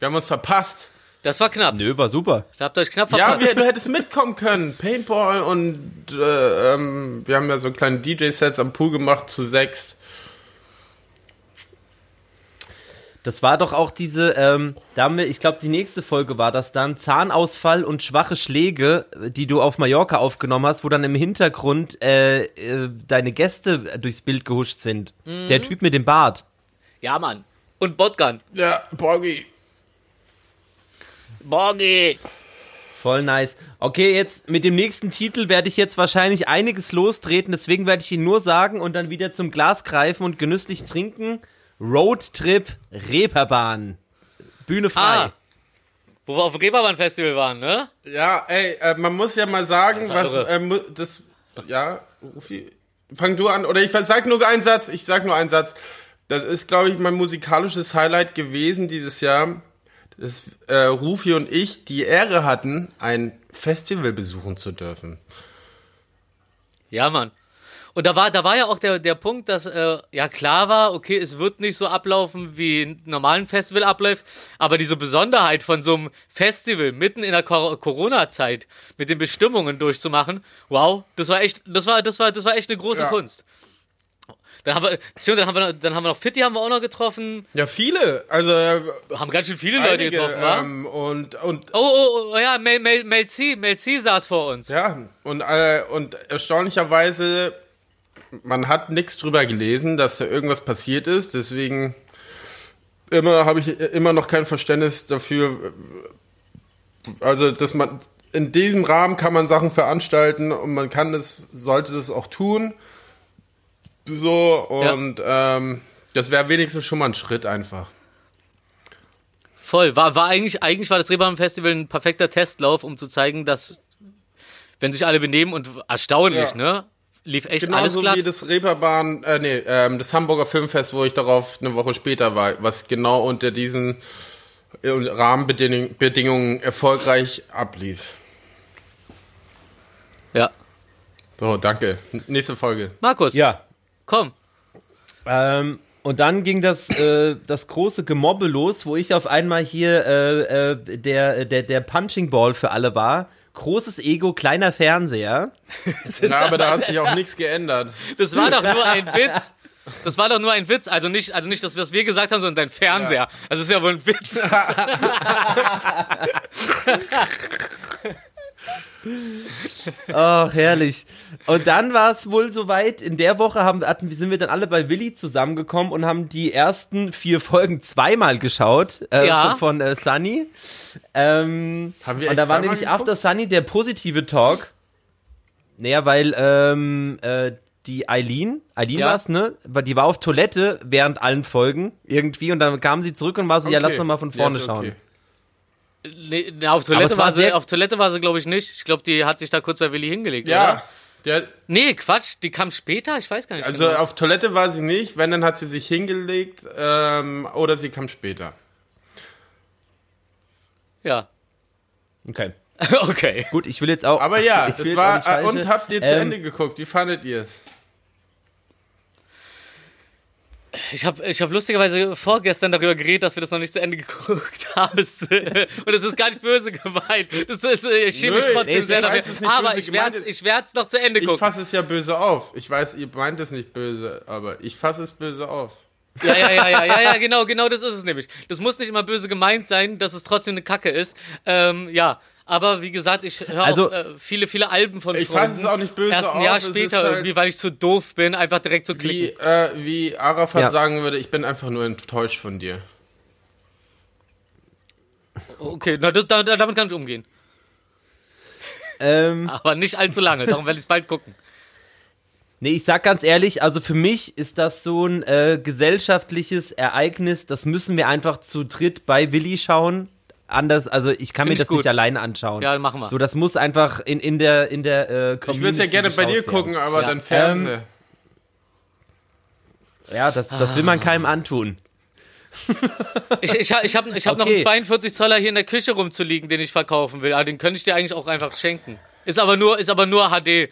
Wir haben uns verpasst. Das war knapp. Nö, war super. Da habt ihr euch knapp Ja, verpasst. wir, du hättest mitkommen können. Paintball und äh, ähm, wir haben ja so kleine DJ-Sets am Pool gemacht zu sechs. Das war doch auch diese, ähm, da haben wir, ich glaube, die nächste Folge war das dann, Zahnausfall und schwache Schläge, die du auf Mallorca aufgenommen hast, wo dann im Hintergrund äh, äh, deine Gäste durchs Bild gehuscht sind. Der Typ mit dem Bart. Ja, Mann. Und Botgun. Ja, Borgi. Borgi. Voll nice. Okay, jetzt mit dem nächsten Titel werde ich jetzt wahrscheinlich einiges lostreten, deswegen werde ich ihn nur sagen und dann wieder zum Glas greifen und genüsslich trinken. Roadtrip Reeperbahn. Bühne frei. Ah. Wo wir auf dem Reeperbahn-Festival waren, ne? Ja, ey, äh, man muss ja mal sagen, war was äh, mu- das. Ja, Rufi, fang du an. Oder ich sag nur einen Satz. Ich sag nur einen Satz. Das ist, glaube ich, mein musikalisches Highlight gewesen dieses Jahr, dass äh, Rufi und ich die Ehre hatten, ein Festival besuchen zu dürfen. Ja, Mann. Und da war, da war ja auch der, der Punkt, dass äh, ja klar war, okay, es wird nicht so ablaufen, wie ein normalen Festival abläuft, aber diese Besonderheit von so einem Festival mitten in der Cor Corona-Zeit mit den Bestimmungen durchzumachen, wow, das war echt, das war, das war, das war echt eine große Ja. Kunst. Dann haben wir, stimmt, dann haben wir, noch- dann haben wir noch Fitti haben wir auch noch getroffen, Ja, viele. Also äh, haben ganz schön viele Leute einige. getroffen, wa? Ähm, und und Oh, oh, oh, ja, Mel, Mel, Mel C, Mel C saß vor uns. Ja, und, äh, und erstaunlicherweise, man hat nichts drüber gelesen, dass da irgendwas passiert ist, deswegen immer habe ich immer noch kein Verständnis dafür. Also, dass man in diesem Rahmen kann man Sachen veranstalten und man kann das, sollte das auch tun. So, und ähm, das wäre wenigstens schon mal ein Schritt einfach. Voll. War, war eigentlich, eigentlich war das Reeperbahn Festival ein perfekter Testlauf, um zu zeigen, dass, wenn sich alle benehmen und erstaunlich, Ja. ne? Lief echt alles Genauso glatt. wie das Reeperbahn, äh, nee, ähm, das Hamburger Filmfest, wo ich darauf eine Woche später war, was genau unter diesen äh, Rahmenbedingungen Bedingungen erfolgreich ablief. Ja. So, danke. N- Nächste Folge. Markus, Ja. Komm. Ähm, und dann ging das, äh, das große Gemobbe los, wo ich auf einmal hier äh, äh, der, der, der Punching Ball für alle war. Großes Ego, kleiner Fernseher. [laughs] Ja, aber da hat sich auch nichts geändert. Das war doch nur ein Witz. Das war doch nur ein Witz. Also nicht, also nicht das, was wir gesagt haben, sondern dein Fernseher. Also es ist ja wohl ein Witz. [laughs] [laughs] Ach, herrlich. Und dann war es wohl soweit. In der Woche haben, hatten, sind wir dann alle bei Willi zusammengekommen und haben die ersten vier Folgen zweimal geschaut äh, Ja. von, von äh, Sunny. Ähm, Haben wir und da war nämlich geguckt? After Sunny der positive Talk. Naja, weil ähm, äh, die Eileen, Eileen Ja. war's, ne? Weil Die war auf Toilette während allen Folgen irgendwie und dann kam sie zurück und war so, ja, lass doch mal von vorne ist schauen. Nee, na, auf Toilette war war sie, auf Toilette war sie, glaube ich, nicht. Ich glaube, die hat sich da kurz bei Willi hingelegt, Ja, oder? der, Nee, Quatsch, die kam später, ich weiß gar nicht. also genau. auf Toilette war sie nicht, wenn, dann hat sie sich hingelegt ähm, oder sie kam später. Ja. Okay. [laughs] okay. Gut, ich will jetzt auch. Aber ja, [laughs] das war, äh, und habt ihr zu Ähm, Ende geguckt? Wie fandet ihr es? Ich habe ich hab lustigerweise vorgestern darüber geredet, dass wir das noch nicht zu Ende [laughs] geguckt haben. [laughs] Und es ist gar nicht böse gemeint. Das ist, ich schäme mich trotzdem nee, sehr ich dafür. es Aber ich werde ich werd's noch zu Ende Ich gucken. fasse es ja böse auf. Ich weiß, ihr meint es nicht böse, aber ich fasse es böse auf. Ja, ja, ja, ja, ja, ja, [laughs] genau, genau das ist es nämlich. Das muss nicht immer böse gemeint sein, dass es trotzdem eine Kacke ist. Ähm, ja, aber wie gesagt, ich höre Also- auch äh, viele, viele Alben von Ich Freunden. fasse es auch nicht böse Erst auf. ein Jahr es ist später halt irgendwie, weil ich zu doof bin, einfach direkt zu wie, klicken. äh, wie Arafat Ja. sagen würde, ich bin einfach nur enttäuscht von dir. Okay, na, das, da, damit kann ich umgehen. Ähm, Aber nicht allzu lange, darum werde ich es bald gucken. Nee, ich sag ganz ehrlich, also für mich ist das so ein äh, gesellschaftliches Ereignis, das müssen wir einfach zu dritt bei Willi schauen. Anders, also ich kann Find mir ich das gut. nicht alleine anschauen. Ja, machen wir. So, das muss einfach in, in der in der äh, Community Ich würde es ja gerne bei dir werden. gucken, aber Ja. dann Fernseher. Ja, das, das will man keinem antun. [laughs] Ich, ich, ich habe ich hab noch Okay. einen 42 Zoller hier in der Küche rumzuliegen, den ich verkaufen will. Aber den könnte ich dir eigentlich auch einfach schenken. Ist aber nur, ist aber nur HD.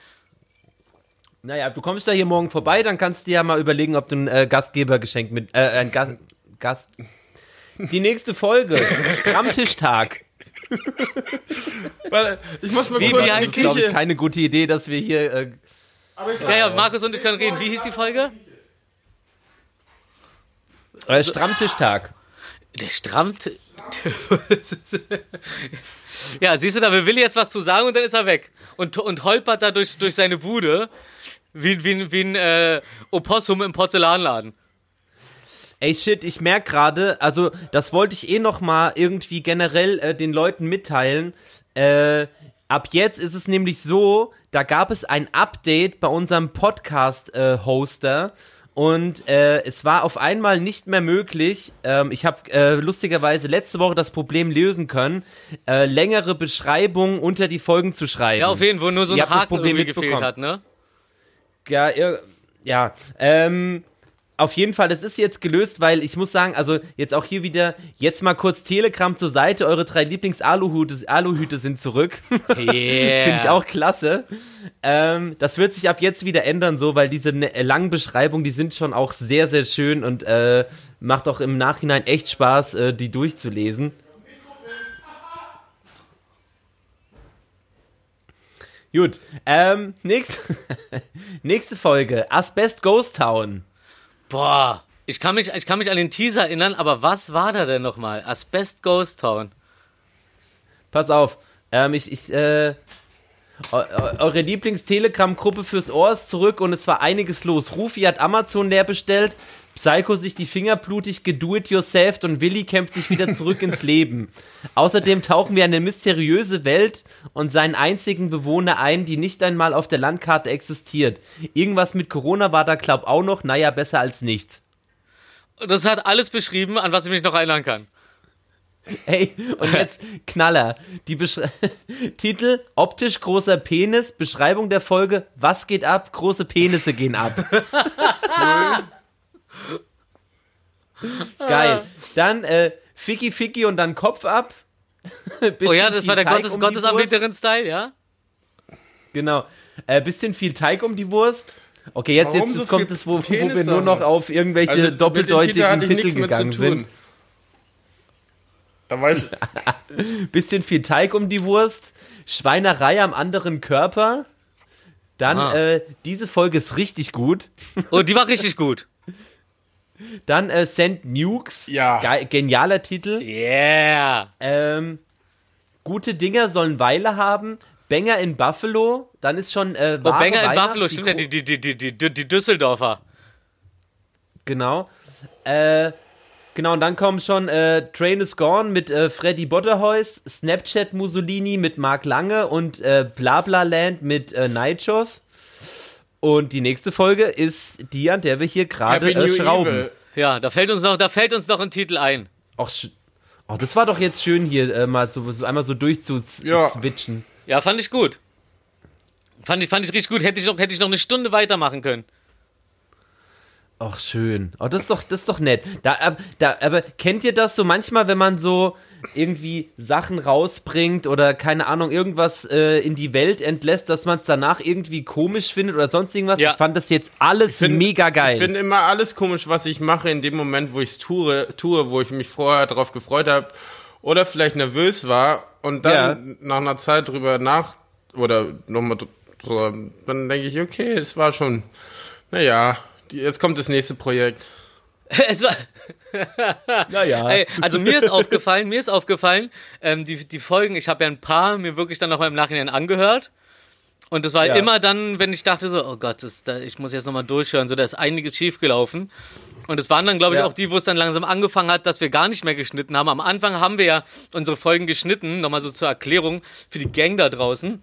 Naja, du kommst ja hier morgen vorbei, dann kannst du dir ja mal überlegen, ob du ein äh, Gastgebergeschenk mit äh, ein Ga Gast. Die nächste Folge, Stammtischtag. Ich muss mal Wie- kurz wie heißt die Das ist, glaube ich, keine gute Idee, dass wir hier. Äh, Ja, ja, Markus und ich können reden. Wie hieß die Folge? äh, Stammtischtag. Der strammt. [laughs] ja, siehst du, da will Willi jetzt was zu sagen und dann ist er weg. Und, und holpert da durch, durch seine Bude wie, wie, wie ein äh, Opossum im Porzellanladen. Ey shit, ich merk gerade, also das wollte ich eh noch mal irgendwie generell äh, den Leuten mitteilen. Äh, ab jetzt ist es nämlich so, da gab es ein Update bei unserem Podcast-Hoster. und äh, es war auf einmal nicht mehr möglich. Ähm, ich habe äh, lustigerweise letzte Woche das Problem lösen können, äh, längere Beschreibungen unter die Folgen zu schreiben. Ja, auf jeden Fall, nur so ein habt das Haken Problem irgendwie gefehlt hat, ne? Ja, ja. Ähm, auf jeden Fall, das ist jetzt gelöst, weil ich muss sagen, also jetzt auch hier wieder, jetzt mal kurz Telegram zur Seite, eure drei Lieblings-Aluhüte Aluhüte sind zurück. [laughs] Yeah. Finde ich auch klasse. Ähm, das wird sich ab jetzt wieder ändern, so, weil diese ne- langen Beschreibungen, die sind schon auch sehr, sehr schön und äh, macht auch im Nachhinein echt Spaß, äh, die durchzulesen. Gut, ähm, nächst, [laughs] nächste Folge, Asbest Ghost Town. Boah, ich kann, mich, ich kann mich an den Teaser erinnern, aber was war da denn nochmal? Asbest Ghost Town. Pass auf, ähm, ich, ich, äh, Eu- eu- Eure Lieblings-Telegram-Gruppe fürs Ohr ist zurück und es war einiges los. Rufi hat Amazon leer bestellt, Psycho sich die Finger blutig gedo-it-yourself und Willi kämpft sich wieder zurück ins Leben. [laughs] Außerdem tauchen wir in eine mysteriöse Welt und seinen einzigen Bewohner ein, die nicht einmal auf der Landkarte existiert. Irgendwas mit Corona war da glaub auch noch, naja, besser als nichts. Das hat alles beschrieben, an was ich mich noch erinnern kann. Ey, und jetzt Knaller. Die Besch [laughs] Titel, optisch großer Penis, Beschreibung der Folge, was geht ab? Große Penisse gehen ab. [laughs] Geil. Dann äh, Ficky Ficky und dann Kopf ab. [laughs] Oh ja, das war der Teig Gottes um die Gottesanbeterin-Style, ja? Genau. Äh, bisschen viel Teig um die Wurst. Okay, jetzt, Warum jetzt, so kommt es, wo, wo wir nur noch auf irgendwelche Also, doppeldeutigen Titel zu gegangen sind. Da war ich, [laughs] Bisschen viel Teig um die Wurst. Schweinerei am anderen Körper. Dann, Ah. äh, diese Folge ist richtig gut. Oh, die war richtig gut. Dann äh, Send Nukes. Ja. Ge genialer Titel. Yeah. Ähm, gute Dinger sollen Weile haben. Banger in Buffalo. Dann ist schon äh, Oh, Banger in Buffalo, stimmt ja, Gro- die, die, die, die, die, die, die Düsseldorfer. Genau. Äh, genau, und dann kommen schon äh, Train is Gone mit äh, Freddy Botterheus, Snapchat Mussolini mit Mark Lange und äh, Blabla Land mit äh, Nightshos. Und die nächste Folge ist die, an der wir hier gerade äh, schrauben. Evil. Ja, da fällt uns noch, da fällt uns noch ein Titel ein. Ach, ach, das war doch jetzt schön hier äh, mal so, so einmal so Ja. durchzuswitchen. Ja, fand ich gut. Fand ich, fand ich richtig gut. Hätte ich noch, hätte ich noch eine Stunde weitermachen können. Ach, schön. Oh, das ist doch, das ist doch nett. Da, da, aber kennt ihr das so manchmal, wenn man so irgendwie Sachen rausbringt oder keine Ahnung, irgendwas äh, in die Welt entlässt, dass man es danach irgendwie komisch findet oder sonst irgendwas? Ja. Ich fand das jetzt alles find- mega geil. Ich finde immer alles komisch, was ich mache in dem Moment, wo ich es tue, tue, wo ich mich vorher darauf gefreut habe oder vielleicht nervös war und dann nach einer Zeit drüber nach oder nochmal drüber, dann denke ich, okay, es war schon, naja, jetzt kommt das nächste Projekt. [laughs] es war, naja. ey, also mir ist aufgefallen, mir ist aufgefallen, ähm, die, die Folgen, ich habe ja ein paar mir wirklich dann nochmal im Nachhinein angehört. Und das war Ja. immer dann, wenn ich dachte so, oh Gott, das, da, ich muss jetzt nochmal durchhören, so da ist einiges schiefgelaufen. Und es waren dann, glaube ich, Ja. auch die, wo es dann langsam angefangen hat, dass wir gar nicht mehr geschnitten haben. Am Anfang haben wir ja unsere Folgen geschnitten, nochmal so zur Erklärung für die Gang da draußen.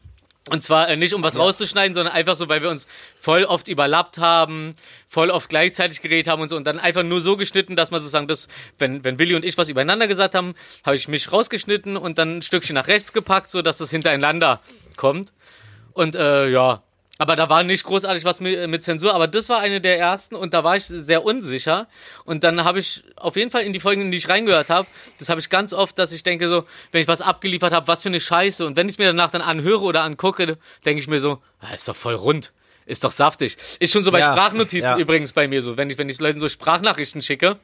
Und zwar äh, nicht, um was rauszuschneiden, sondern einfach so, weil wir uns voll oft überlappt haben, voll oft gleichzeitig geredet haben und so. Und dann einfach nur so geschnitten, dass man sozusagen das, wenn, wenn Willi und ich was übereinander gesagt haben, habe ich mich rausgeschnitten und dann ein Stückchen nach rechts gepackt, so dass das hintereinander kommt. Und äh, ja, aber da war nicht großartig was mit, mit Zensur, aber das war eine der ersten und da war ich sehr unsicher. Und dann habe ich auf jeden Fall in die Folgen, in die ich reingehört habe, das habe ich ganz oft, dass ich denke so, wenn ich was abgeliefert habe, was für eine Scheiße. Und wenn ich es mir danach dann anhöre oder angucke, denke ich mir so, ah, ist doch voll rund. Ist doch saftig. Ist schon so bei Ja, Sprachnotizen ja. übrigens bei mir so, wenn ich, wenn ich Leuten so Sprachnachrichten schicke,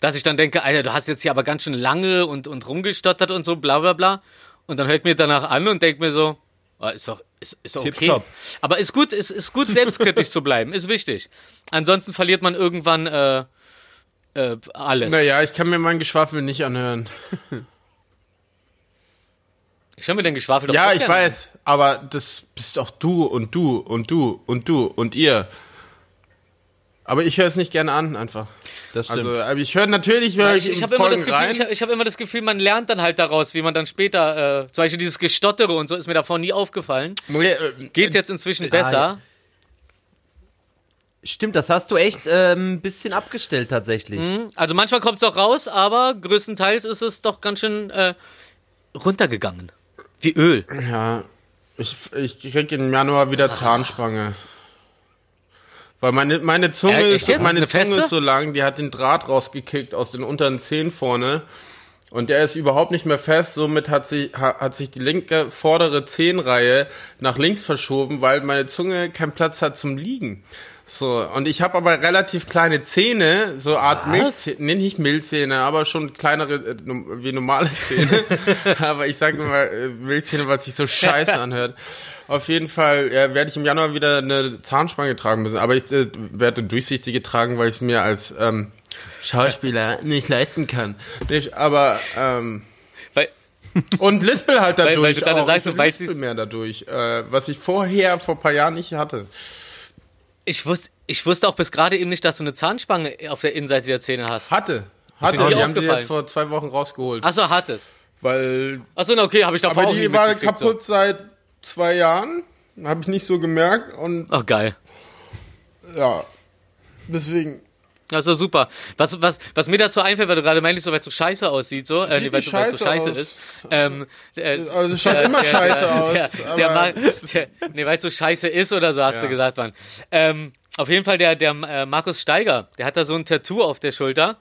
dass ich dann denke, Alter, du hast jetzt hier aber ganz schön lange und, und rumgestottert und so, bla bla bla. Und dann hört mir danach an und denkt mir so, ah, ist doch, ist, ist okay. Tipptopp. Aber ist gut, ist, ist gut, selbstkritisch zu bleiben, ist wichtig. Ansonsten verliert man irgendwann äh, äh, alles. Naja, ich kann mir mein Geschwafel nicht anhören. Ich höre mir den Geschwafel doch Ja, ich an. weiß, aber das bist auch du und du und du und du und ihr. Aber ich höre es nicht gerne an, einfach. Das stimmt. Also, aber ich höre natürlich, Ja, ich, ich, habe immer das Gefühl, ich, hab- ich habe immer das Gefühl, man lernt dann halt daraus, wie man dann später, äh, zum Beispiel dieses Gestottere und so ist mir davor nie aufgefallen. Äh, Geht jetzt inzwischen besser. Stimmt, das hast du echt ähm, ein bisschen abgestellt tatsächlich. Also manchmal kommt es auch raus, aber größtenteils ist es doch ganz schön äh, runtergegangen. Wie Öl. Ja, ich, ich krieg im Januar wieder Zahnspange. Weil meine, meine Zunge, Äh, ist, meine Eine Zunge ist so lang, die hat den Draht rausgekickt aus den unteren Zähnen vorne. Und der ist überhaupt nicht mehr fest, somit hat, sie, ha, hat sich die linke vordere Zehenreihe nach links verschoben, weil meine Zunge keinen Platz hat zum Liegen. So, und ich habe aber relativ kleine Zähne, so Art Milchzähne, nee, nicht Milchzähne, aber schon kleinere äh, wie normale Zähne. [laughs] aber ich sage immer äh, Milchzähne, weil es sich so scheiße [laughs] anhört. Auf jeden Fall ja, werde ich im Januar wieder eine Zahnspange tragen müssen, aber ich äh, werde eine durchsichtige tragen, weil ich es mir als ähm, Schauspieler [laughs] nicht leisten kann. Nicht, aber ähm, Weil, Und lispel halt dadurch weil du dann auch. sagst, ich du weißt lispel es- mehr dadurch, äh, was ich vorher, vor ein paar Jahren nicht hatte. Ich wusste, ich wusste auch bis gerade eben nicht, dass du eine Zahnspange auf der Innenseite der Zähne hast. Hatte. Hatte. Die haben die jetzt vor zwei Wochen rausgeholt. Achso, hat es. Weil, Achso, na okay, habe ich davor aber auch die war kaputt seit zwei Jahren. Habe ich nicht so gemerkt und So. Oh, geil. ja. Deswegen. Das ist super. Was, was, was mir dazu einfällt, weil du gerade meintest, so weil es so scheiße aussieht, so, äh, nee, weil es so scheiße aus. ist. Ähm, äh, Also es schaut immer scheiße aus. Der, der, aber- Ma- der, nee, weil es so scheiße ist oder so, hast Ja. du gesagt, Mann. Ähm, auf jeden Fall der, der äh, Markus Steiger, der hat da so ein Tattoo auf der Schulter.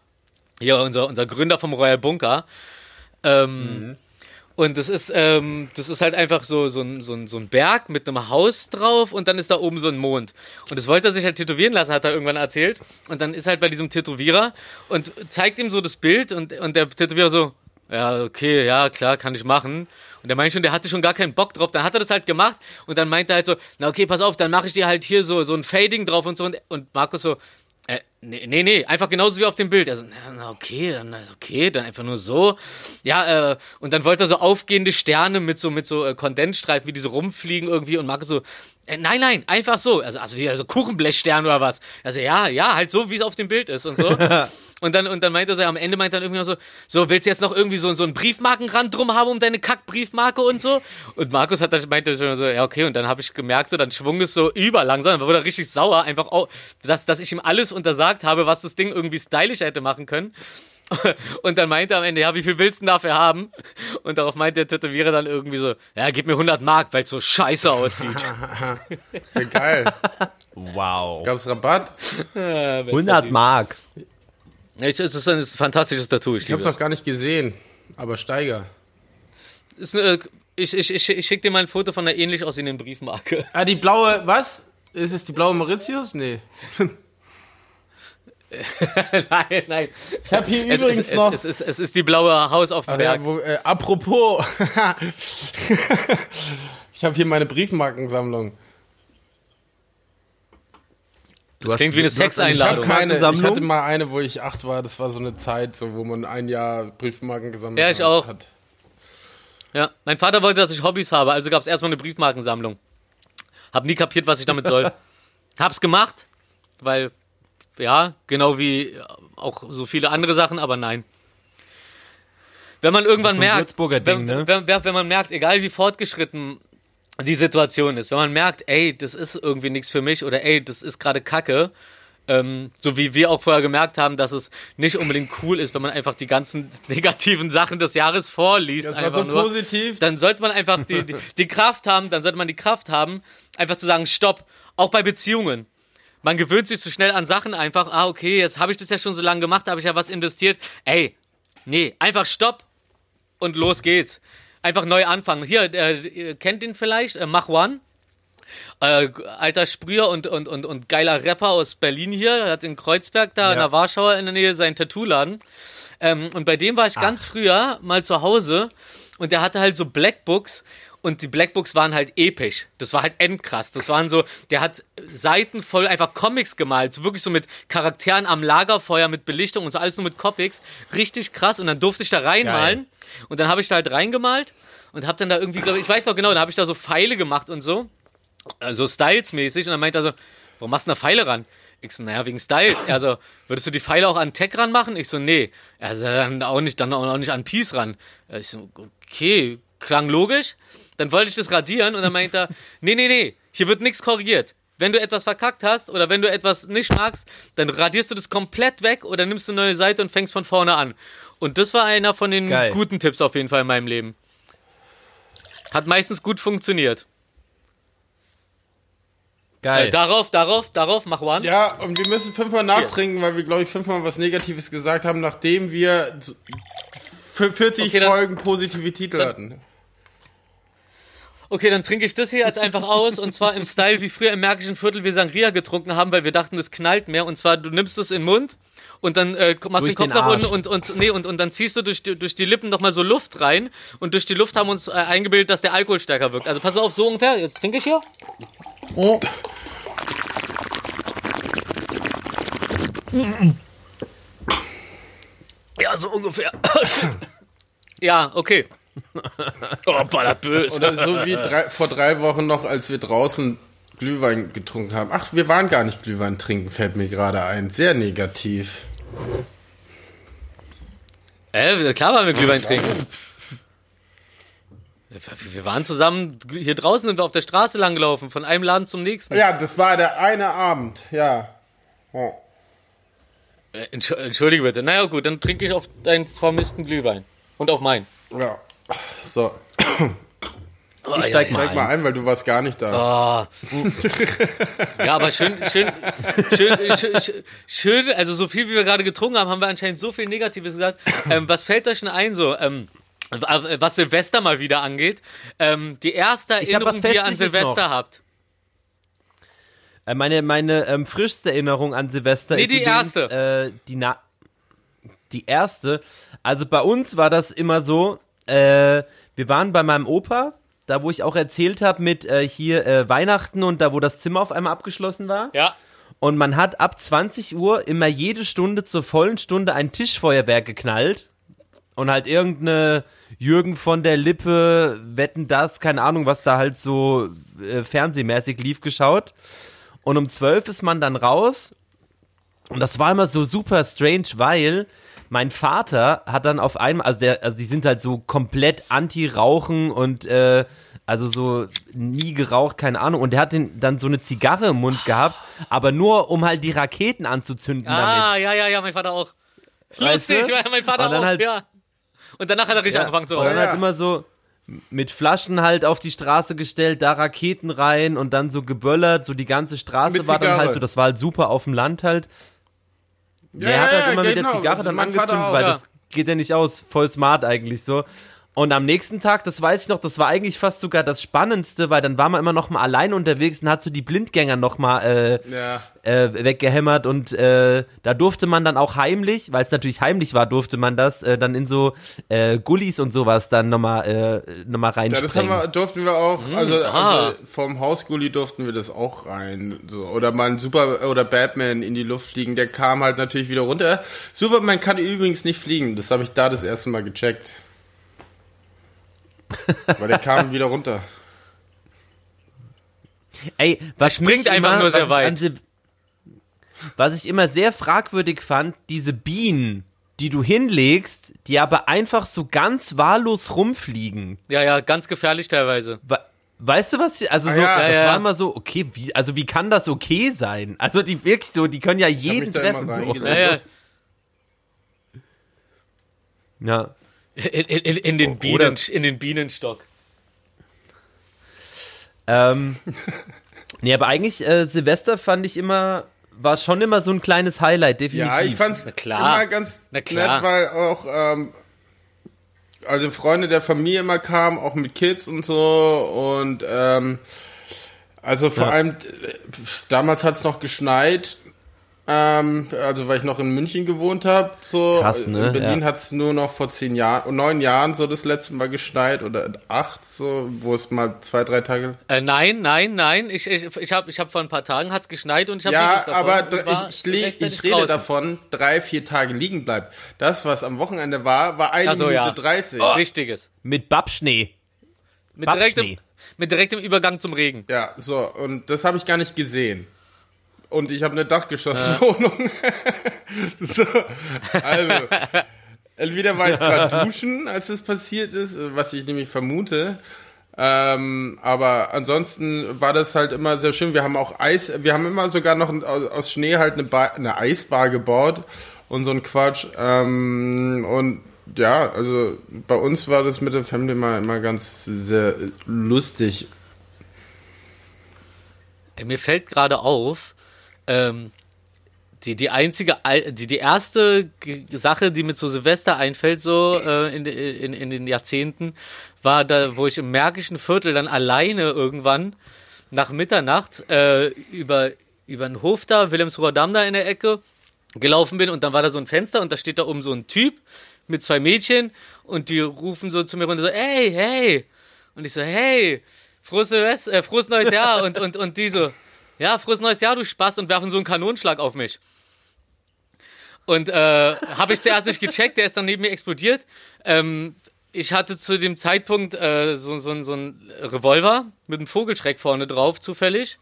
Hier, unser, unser Gründer vom Royal Bunker. Ähm, Und das ist, ähm, das ist halt einfach so, so, ein, so, ein, so ein Berg mit einem Haus drauf und dann ist da oben so ein Mond. Und das wollte er sich halt tätowieren lassen, hat er irgendwann erzählt. Und dann ist halt bei diesem Tätowierer und zeigt ihm so das Bild und, und der Tätowierer so, ja, okay, ja, klar, kann ich machen. Und der meint schon, der hatte schon gar keinen Bock drauf. Dann hat er das halt gemacht und dann meinte er halt so, na okay, pass auf, dann mache ich dir halt hier so, so ein Fading drauf und so. Und, und Markus so, äh, nee, nee, nee, einfach genauso wie auf dem Bild. Also, na, okay, dann, okay, dann einfach nur so. Ja, äh, und dann wollte er so aufgehende Sterne mit so, mit so äh, Kondensstreifen, wie diese rumfliegen irgendwie und Markus so, äh, nein, nein, einfach so. Also, also wie also Kuchenblechstern oder was. Also, ja, ja, halt so, wie es auf dem Bild ist und so. [laughs] Und dann, und dann meinte er so, am Ende meinte er dann irgendwie so, so, willst du jetzt noch irgendwie so, so einen Briefmarkenrand drum haben um deine Kackbriefmarke und so? Und Markus hat dann meinte schon so, ja, okay, und dann habe ich gemerkt, so, dann schwung es so überlangsam, dann wurde er richtig sauer, einfach, auch, dass, dass ich ihm alles untersagt habe, was das Ding irgendwie stylisch hätte machen können. [laughs] Und dann meinte er am Ende, ja, wie viel willst du denn dafür haben? Und darauf meinte der Tätowierer dann irgendwie so, ja, gib mir 100 Mark, weil es so scheiße aussieht. [laughs] Sehr geil. Wow. Gab's Rabatt? [laughs] 100 Mark. Es ist ein, es ist ein fantastisches Tattoo, ich Ich hab's es. noch gar nicht gesehen. Aber Steiger. Ist eine, ich, ich, ich, ich schicke dir mal ein Foto von einer ähnlich aussehenden Briefmarke. [laughs] Ah, die blaue, was? Ist es die blaue Mauritius? Nee. [laughs] nein, nein. Ich habe hier Es, übrigens es, noch. es, es, ist, es ist die blaue Haus auf dem Berg. ja, wo, äh, apropos. [laughs] ich habe hier meine Briefmarkensammlung. Das klingt wie eine Ich Sexeinladung. keine. Ich hatte mal eine, wo ich acht war. Das war so eine Zeit, so wo man ein Jahr Briefmarken gesammelt Ja, ich hat- auch. hat. Ja, mein Vater wollte, dass ich Hobbys habe, also gab es erstmal eine Briefmarkensammlung. Hab nie kapiert, was ich damit soll. [laughs] Hab's gemacht, weil, ja, genau wie auch so viele andere Sachen, aber nein. Wenn man irgendwann merkt, Ding, wenn, ne? wenn, wenn, wenn man merkt, egal wie fortgeschritten die Situation ist, wenn man merkt, ey, das ist irgendwie nichts für mich oder ey, das ist gerade Kacke, ähm, so wie wir auch vorher gemerkt haben, dass es nicht unbedingt cool ist, wenn man einfach die ganzen [laughs] negativen Sachen des Jahres vorliest. Das war so nur positiv. dann sollte man einfach die, die, [laughs] die Kraft haben, dann sollte man die Kraft haben, einfach zu sagen, stopp, auch bei Beziehungen. Man gewöhnt sich so schnell an Sachen einfach, ah, okay, jetzt habe ich das ja schon so lange gemacht, habe ich ja was investiert. Ey, nee, einfach stopp und los geht's. Einfach neu anfangen. Hier, äh, ihr kennt ihn vielleicht, äh, Mach One. Äh, alter Sprüher und, und, und, und geiler Rapper aus Berlin hier, er hat in Kreuzberg da in Ja. der Warschauer in der Nähe seinen Tattoo-Laden. Ähm, und bei dem war ich ganz früher mal zu Hause und der hatte halt so Blackbooks und die Blackbooks waren halt episch. Das war halt endkrass. Das waren so, der hat Seiten voll einfach Comics gemalt, so wirklich so mit Charakteren am Lagerfeuer, mit Belichtung und so alles nur mit Comics. Richtig krass. Und dann durfte ich da reinmalen und dann habe ich da halt reingemalt und habe dann da irgendwie, glaube ich, ich weiß noch genau, da habe ich da so Pfeile gemacht und so so Styles-mäßig und dann meint er so, warum machst du da Pfeile ran? Ich so, naja, wegen Styles. Er so, würdest du die Pfeile auch an Tech ranmachen? Ich so, nee. Er so, dann auch nicht, dann auch nicht an Peace ran. Ich so, okay, klang logisch. Dann wollte ich das radieren und dann meint er, [laughs] nee, nee, nee, hier wird nichts korrigiert. Wenn du etwas verkackt hast oder wenn du etwas nicht magst, dann radierst du das komplett weg oder nimmst eine neue Seite und fängst von vorne an. Und das war einer von den Geil. guten Tipps auf jeden Fall in meinem Leben. Hat meistens gut funktioniert. Geil. Äh, darauf, darauf, darauf, mach one. Ja, und wir müssen fünfmal nachtrinken, weil wir, glaube ich, fünfmal was Negatives gesagt haben, nachdem wir z- für 40 Okay, dann- Folgen positive Titel hatten. Okay, dann trinke ich das hier jetzt einfach aus und zwar im Style wie früher im Märkischen Viertel wir Sangria getrunken haben, weil wir dachten, es knallt mehr. Und zwar, du nimmst es in den Mund und dann äh, machst Durch den Kopf den nach unten und, und, nee, und, und dann ziehst du durch die, durch die Lippen nochmal so Luft rein und durch die Luft haben uns äh, eingebildet, dass der Alkohol stärker wirkt. Also pass mal auf, so ungefähr. Jetzt trinke ich hier. Ja, so ungefähr. ja, okay. Oh, böse. Oder so wie drei, vor drei Wochen noch, als wir draußen Glühwein getrunken haben. Ach, wir waren gar nicht Glühwein trinken, fällt mir gerade ein. Sehr negativ. Äh, klar waren wir Glühwein trinken. Wir waren zusammen, hier draußen sind wir auf der Straße langgelaufen, von einem Laden zum nächsten. Ja, das war der eine Abend, ja. Entsch- Entschuldige bitte. Naja, gut, dann trinke ich auf deinen vermissten Glühwein. Und auf meinen. Ja. So, Oh, steig mal steig mal ein, weil du warst gar nicht da. Ja, aber schön, schön, schön, schön, schön, also so viel wie wir gerade getrunken haben, haben wir anscheinend so viel Negatives gesagt. Ähm, was fällt euch denn ein so? Ähm, was Silvester mal wieder angeht. Ähm, die erste Ich Erinnerung, was die ihr an Silvester noch. habt. Äh, meine meine ähm, frischste Erinnerung an Silvester Nee, ist die übrigens, erste. Äh, die, Na die erste. Also bei uns war das immer so, äh, wir waren bei meinem Opa, da wo ich auch erzählt habe mit äh, hier äh, Weihnachten und da wo das Zimmer auf einmal abgeschlossen war. Ja. Und man hat ab 20 Uhr immer jede Stunde zur vollen Stunde ein Tischfeuerwerk geknallt. Und halt irgendeine Jürgen von der Lippe, Wetten das, keine Ahnung, was da halt so äh, fernsehmäßig lief, geschaut. Und um 12 ist man dann raus. Und das war immer so super strange, weil mein Vater hat dann auf einmal, also der, also die sind halt so komplett anti-Rauchen und äh, also so nie geraucht, keine Ahnung. Und der hat den, dann so eine Zigarre im Mund gehabt, aber nur um halt die Raketen anzuzünden Ah, damit. ja, ja, ja, mein Vater auch. Weißt Lustig, du? weil mein Vater Und dann auch, halt- ja. Und danach hat er richtig Ja, angefangen zu und dann rauchen. ja. halt immer so mit Flaschen halt auf die Straße gestellt, da Raketen rein und dann so geböllert, so die ganze Straße Mit war dann halt so, das war halt super auf dem Land halt. Ja, er hat halt immer mit der genau. Zigarre Also dann angezündet, weil ja. das geht ja nicht aus, voll smart eigentlich so. Und am nächsten Tag, das weiß ich noch, das war eigentlich fast sogar das Spannendste, weil dann war man immer noch mal allein unterwegs und hat so die Blindgänger noch mal äh, Ja. äh, weggehämmert und äh, da durfte man dann auch heimlich, weil es natürlich heimlich war, durfte man das äh, dann in so äh, Gullis und sowas dann nochmal äh, noch mal Ja, das haben wir, durften wir auch, also, ah. also vom Hausgully durften wir das auch rein. So. Oder mal ein Super oder Batman in die Luft fliegen, der kam halt natürlich wieder runter. Superman kann übrigens nicht fliegen, das habe ich da das erste Mal gecheckt. [laughs] Weil der kam wieder runter. Ey, was springt einfach immer, nur sehr was ich weit. Sil- was ich immer sehr fragwürdig fand, diese Bienen, die du hinlegst, die aber einfach so ganz wahllos rumfliegen. Ja, ja, ganz gefährlich teilweise. We- Weißt du was? ich- Also so, ja, das ja, ja. war immer so, okay, wie, also wie kann das okay sein? Also die wirklich so, die können ja jeden treffen. So. Ja, ja. In, in, in, den Oder- Bienen, in den Bienenstock. Ähm, [laughs] nee, aber eigentlich äh, Silvester fand ich immer, war schon immer so ein kleines Highlight, definitiv. Ja, ich fand's klar. immer ganz Na klar. nett, weil auch ähm, also Freunde der Familie immer kamen, auch mit Kids und so und ähm, also vor Ja. allem äh, damals hat's noch geschneit. Ähm, also weil ich noch in München gewohnt habe, so Krass, ne? in Berlin Ja. hat's nur noch vor zehn Jahren, neun Jahren so das letzte Mal geschneit oder acht, so wo es mal zwei, drei Tage Äh, nein, nein, nein. Ich, ich, ich habe ich hab vor ein paar Tagen hat's geschneit und ich habe Ja, davon aber ich, ich, ich rede draußen. davon, drei, vier Tage liegen bleibt. Das, was am Wochenende war, war eine so, Minute ja. 30. Richtiges. Mit Babschnee. Mit direktem, Babschnee. mit direktem Übergang zum Regen. Ja, so, und das habe ich gar nicht gesehen. Und ich habe eine Dachgeschosswohnung. [laughs] so, also, entweder war ich gerade duschen, als das passiert ist, was ich nämlich vermute. Ähm, aber ansonsten war das halt immer sehr schön. Wir haben auch Eis, wir haben immer sogar noch ein- aus Schnee halt eine, Bar, eine Eisbar gebaut und so ein Quatsch. Ähm, und ja, also bei uns war das mit der Family immer, immer ganz sehr lustig. Mir fällt gerade auf, ähm, die, die einzige, die, die erste Sache, die mir zu Silvester einfällt, so äh, in, in, in den Jahrzehnten, war da, wo ich im Märkischen Viertel dann alleine irgendwann nach Mitternacht äh, über, über den Hof da, Wilhelmsruher Damm da in der Ecke, gelaufen bin und dann war da so ein Fenster und da steht da oben so ein Typ mit zwei Mädchen und die rufen so zu mir runter so, hey, hey. Und ich so, hey, frohes, Silvester, äh, frohes neues Jahr. Und, und, und die so, ja, frohes neues Jahr, du Spaß, und werfen so einen Kanonenschlag auf mich. Und äh, [laughs] habe ich zuerst nicht gecheckt, der ist dann neben mir explodiert. Ähm, ich hatte zu dem Zeitpunkt äh, so, so, so ein Revolver mit einem Vogelschreck vorne drauf, zufällig.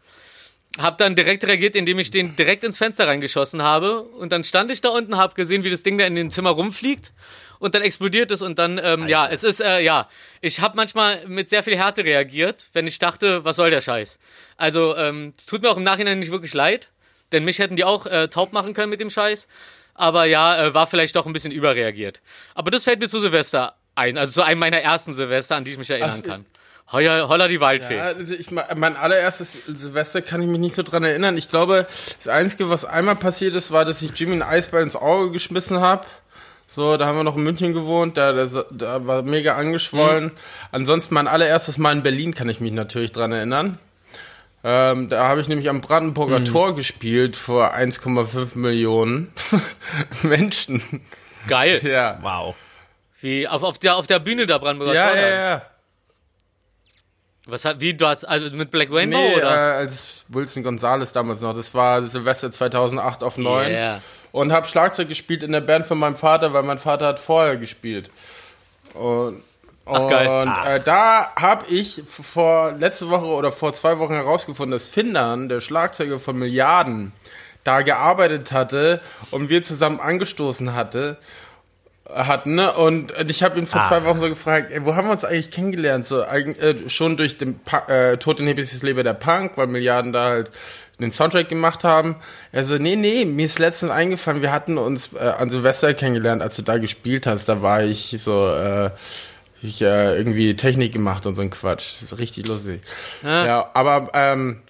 Hab dann direkt reagiert, indem ich den direkt ins Fenster reingeschossen habe. Und dann stand ich da unten, hab gesehen, wie das Ding da in den Zimmer rumfliegt. Und dann explodiert es und dann, ähm, ja, es ist, äh, ja, ich habe manchmal mit sehr viel Härte reagiert, wenn ich dachte, was soll der Scheiß. Also, ähm, es tut mir auch im Nachhinein nicht wirklich leid, denn mich hätten die auch äh, taub machen können mit dem Scheiß. Aber ja, äh, war vielleicht doch ein bisschen überreagiert. Aber das fällt mir zu Silvester ein, also zu einem meiner ersten Silvester, an die ich mich erinnern Ach, kann. Heuer, holla die Waldfee. Ja, also ich, mein allererstes Silvester kann ich mich nicht so dran erinnern. Ich glaube, das Einzige, was einmal passiert ist, war, dass ich Jimmy einen Eisball ins Auge geschmissen habe. So, da haben wir noch in München gewohnt, da, da, da war mega angeschwollen. Mhm. Ansonsten mein allererstes Mal in Berlin kann ich mich natürlich dran erinnern. Ähm, da habe ich nämlich am Brandenburger mhm. Tor gespielt vor 1,5 Millionen [laughs] Menschen. Geil. Ja. Wow. Wie auf, auf, der, auf der Bühne der Brandenburger ja, Tor? Ja, ja, ja. Was hat, wie, du hast, also mit Black Rainbow, nee, oder? Äh, als Wilson Gonzalez damals noch. Das war Silvester 2008 auf 9. Yeah. Und habe Schlagzeug gespielt in der Band von meinem Vater, weil mein Vater hat vorher gespielt. Und, Ach, geil. und äh, da habe ich vor letzte Woche oder vor zwei Wochen herausgefunden, dass Findern, der Schlagzeuger von Milliarden, da gearbeitet hatte und wir zusammen angestoßen hatte hatten, ne? Und ich habe ihn vor Ach. zwei Wochen so gefragt, ey, wo haben wir uns eigentlich kennengelernt? So äh, schon durch den pa äh, Tod in Hippies Leben der Punk, weil Milliarden da halt den Soundtrack gemacht haben. Er so, nee, nee, mir ist letztens eingefallen, wir hatten uns äh, an Silvester kennengelernt, als du da gespielt hast. Da war ich so, äh, ich äh, irgendwie Technik gemacht und so ein Quatsch. Das ist richtig lustig. Ja, ja aber ähm,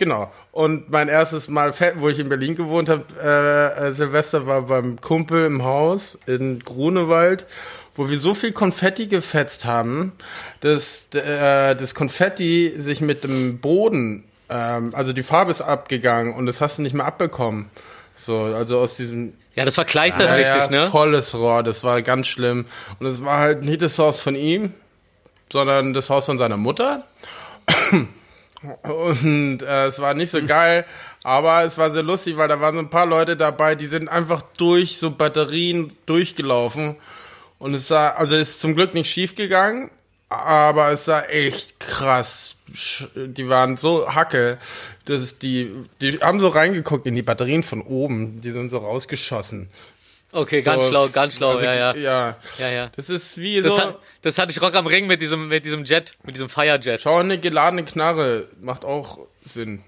Genau. Und mein erstes Mal, wo ich in Berlin gewohnt habe, äh, äh, Silvester war beim Kumpel im Haus in Grunewald, wo wir so viel Konfetti gefetzt haben, dass äh, das Konfetti sich mit dem Boden, ähm, also die Farbe ist abgegangen und das hast du nicht mehr abbekommen. So, also aus diesem ja, das war kleistert ja, richtig, ja, ne? Volles Rohr, das war ganz schlimm. Und es war halt nicht das Haus von ihm, sondern das Haus von seiner Mutter. [coughs] Und äh, es war nicht so geil, aber es war sehr lustig, weil da waren so ein paar Leute dabei, die sind einfach durch so Batterien durchgelaufen. Und es sah, also es ist zum Glück nicht schief gegangen, aber es sah echt krass. Die waren so hacke, dass die, die haben so reingeguckt in die Batterien von oben, die sind so rausgeschossen. Okay, ganz so, schlau, ganz schlau, also, ja, ja, ja. Ja, ja. Das ist wie das so. Hat, das hatte ich Rock am Ring mit diesem, mit diesem Jet, mit diesem Firejet. Schau, eine geladene Knarre macht auch Sinn.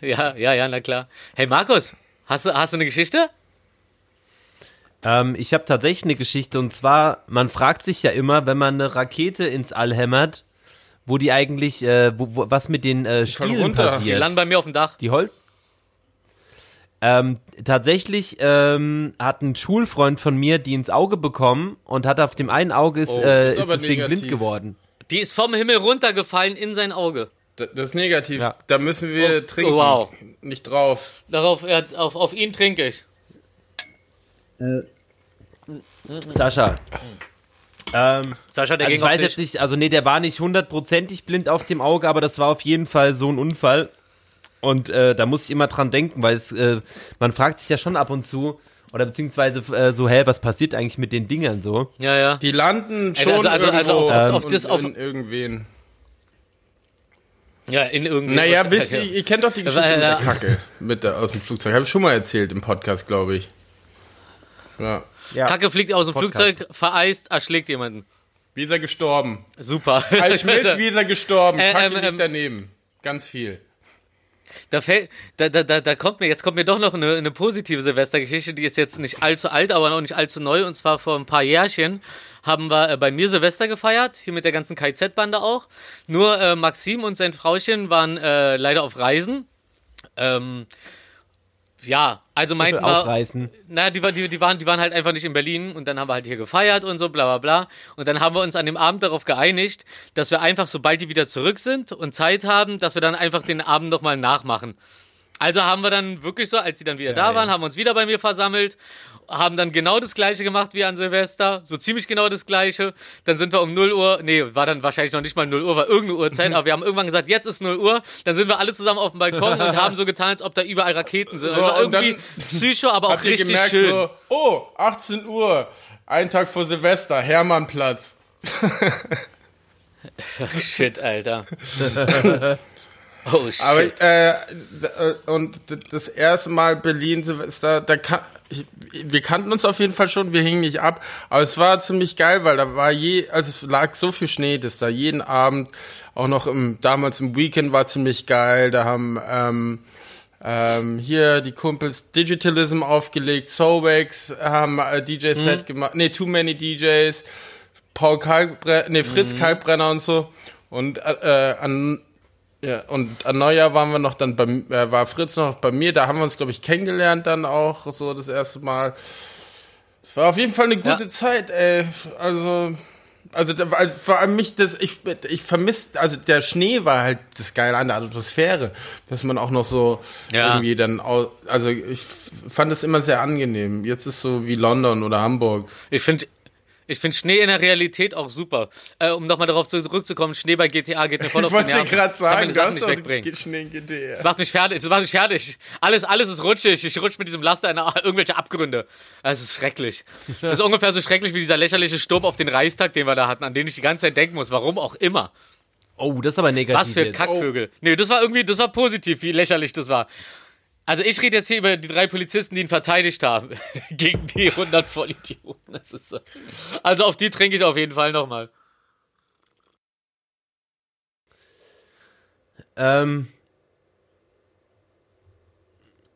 Ja, ja, ja, na klar. Hey Markus, hast du, hast du eine Geschichte? Ähm, ich habe tatsächlich eine Geschichte und zwar, man fragt sich ja immer, wenn man eine Rakete ins All hämmert, wo die eigentlich, äh, wo, wo, was mit den äh, Stielen passiert. Die landen bei mir auf dem Dach. Die Holz. Ähm, tatsächlich ähm, hat ein Schulfreund von mir die ins Auge bekommen und hat auf dem einen Auge ist, oh, äh, ist, ist deswegen negativ. blind geworden. Die ist vom Himmel runtergefallen in sein Auge. Das ist negativ. Ja. Da müssen wir oh, trinken. Oh, wow. Nicht drauf. Darauf, ja, auf, auf ihn trinke ich. Sascha. Ähm, Sascha, der also ich weiß jetzt nicht, also nee, der war nicht hundertprozentig blind auf dem Auge, aber das war auf jeden Fall so ein Unfall. Und äh, da muss ich immer dran denken, weil es, äh, man fragt sich ja schon ab und zu, oder beziehungsweise äh, so, hä, was passiert eigentlich mit den Dingern so? Ja, ja. Die landen schon also, also, also auf, auf, auf, das, auf in irgendwen. Ja, in irgendwen. Naja, wisst ihr, ihr kennt doch die Geschichte mit der Kacke mit der, aus dem Flugzeug. Habe ich schon mal erzählt im Podcast, glaube ich. Ja. ja. Kacke fliegt aus dem Podcast. Flugzeug, vereist, erschlägt jemanden. Wie ist er gestorben? Super. [laughs] Als Schmitz, wie ist er gestorben? Äh, Kacke ähm, liegt ähm, daneben. Ganz viel. Da fällt, da, da, da, da kommt mir, jetzt kommt mir doch noch eine, eine positive Silvestergeschichte, die ist jetzt nicht allzu alt, aber noch nicht allzu neu. Und zwar vor ein paar Jährchen haben wir äh, bei mir Silvester gefeiert, hier mit der ganzen KZ-Bande auch. Nur äh, Maxim und sein Frauchen waren äh, leider auf Reisen. Ähm, ja, also meinten wir. Aufreißen. Na, die, die, die, waren, die waren halt einfach nicht in Berlin und dann haben wir halt hier gefeiert und so, bla bla bla. Und dann haben wir uns an dem Abend darauf geeinigt, dass wir einfach, sobald die wieder zurück sind und Zeit haben, dass wir dann einfach den Abend nochmal nachmachen. Also haben wir dann wirklich so, als die dann wieder ja, da waren, ja. haben wir uns wieder bei mir versammelt haben dann genau das gleiche gemacht wie an Silvester, so ziemlich genau das gleiche. Dann sind wir um 0 Uhr, nee, war dann wahrscheinlich noch nicht mal 0 Uhr, war irgendeine Uhrzeit, aber wir haben irgendwann gesagt, jetzt ist 0 Uhr. Dann sind wir alle zusammen auf dem Balkon und [laughs] haben so getan, als ob da überall Raketen sind. Also irgendwie Psycho, aber [laughs] auch richtig gemerkt, schön. So, oh, 18 Uhr. Ein Tag vor Silvester, Hermannplatz. [laughs] Shit, Alter. oh shit. Aber äh, äh, und das erste Mal Berlin Silvester, da kann, ich, wir kannten uns auf jeden Fall schon, wir hingen nicht ab, aber es war ziemlich geil, weil da war je, also es lag so viel Schnee, dass da jeden Abend, auch noch im damals im Weekend war ziemlich geil, da haben ähm, ähm, hier die Kumpels Digitalism aufgelegt, Sobex haben äh, DJ-Set gemacht, nee, Too Many DJs, Paul Kalkbrenner, nee, Fritz Kalkbrenner und so. Und äh, an ja, und an Neujahr waren wir noch dann bei äh, war Fritz noch bei mir, da haben wir uns, glaube ich, kennengelernt dann auch, so das erste Mal. Es war auf jeden Fall eine gute Ja. Zeit, ey. Also, also, also vor allem mich, das, ich, ich vermisst, also der Schnee war halt das Geile an der Atmosphäre, dass man auch noch so Ja. irgendwie dann, also ich fand es immer sehr angenehm. Jetzt ist so wie London oder Hamburg. Ich finde ich find Schnee in der Realität auch super. Äh, um nochmal darauf zurückzukommen, Schnee bei GTA geht mir voll [laughs] auf Ich die wollte Nerven. gerade Kann meine sagen, das nicht wegbringen. Schnee in GT. Das macht mich fertig. Das macht mich fertig. Alles, alles ist rutschig. Ich rutsche mit diesem Laster in [laughs] irgendwelche Abgründe. Es ist schrecklich. Das ist ungefähr so schrecklich wie dieser lächerliche Sturm auf den Reichstag, den wir da hatten, an den ich die ganze Zeit denken muss. Warum auch immer. Oh, das ist aber negativ. Was für jetzt. Kackvögel. Nee, das war irgendwie, das war positiv, wie lächerlich das war. Also ich rede jetzt hier über die drei Polizisten, die ihn verteidigt haben. [laughs] Gegen die 100 Vollidioten. Das ist so. Also auf die trinke ich auf jeden Fall nochmal. Ähm,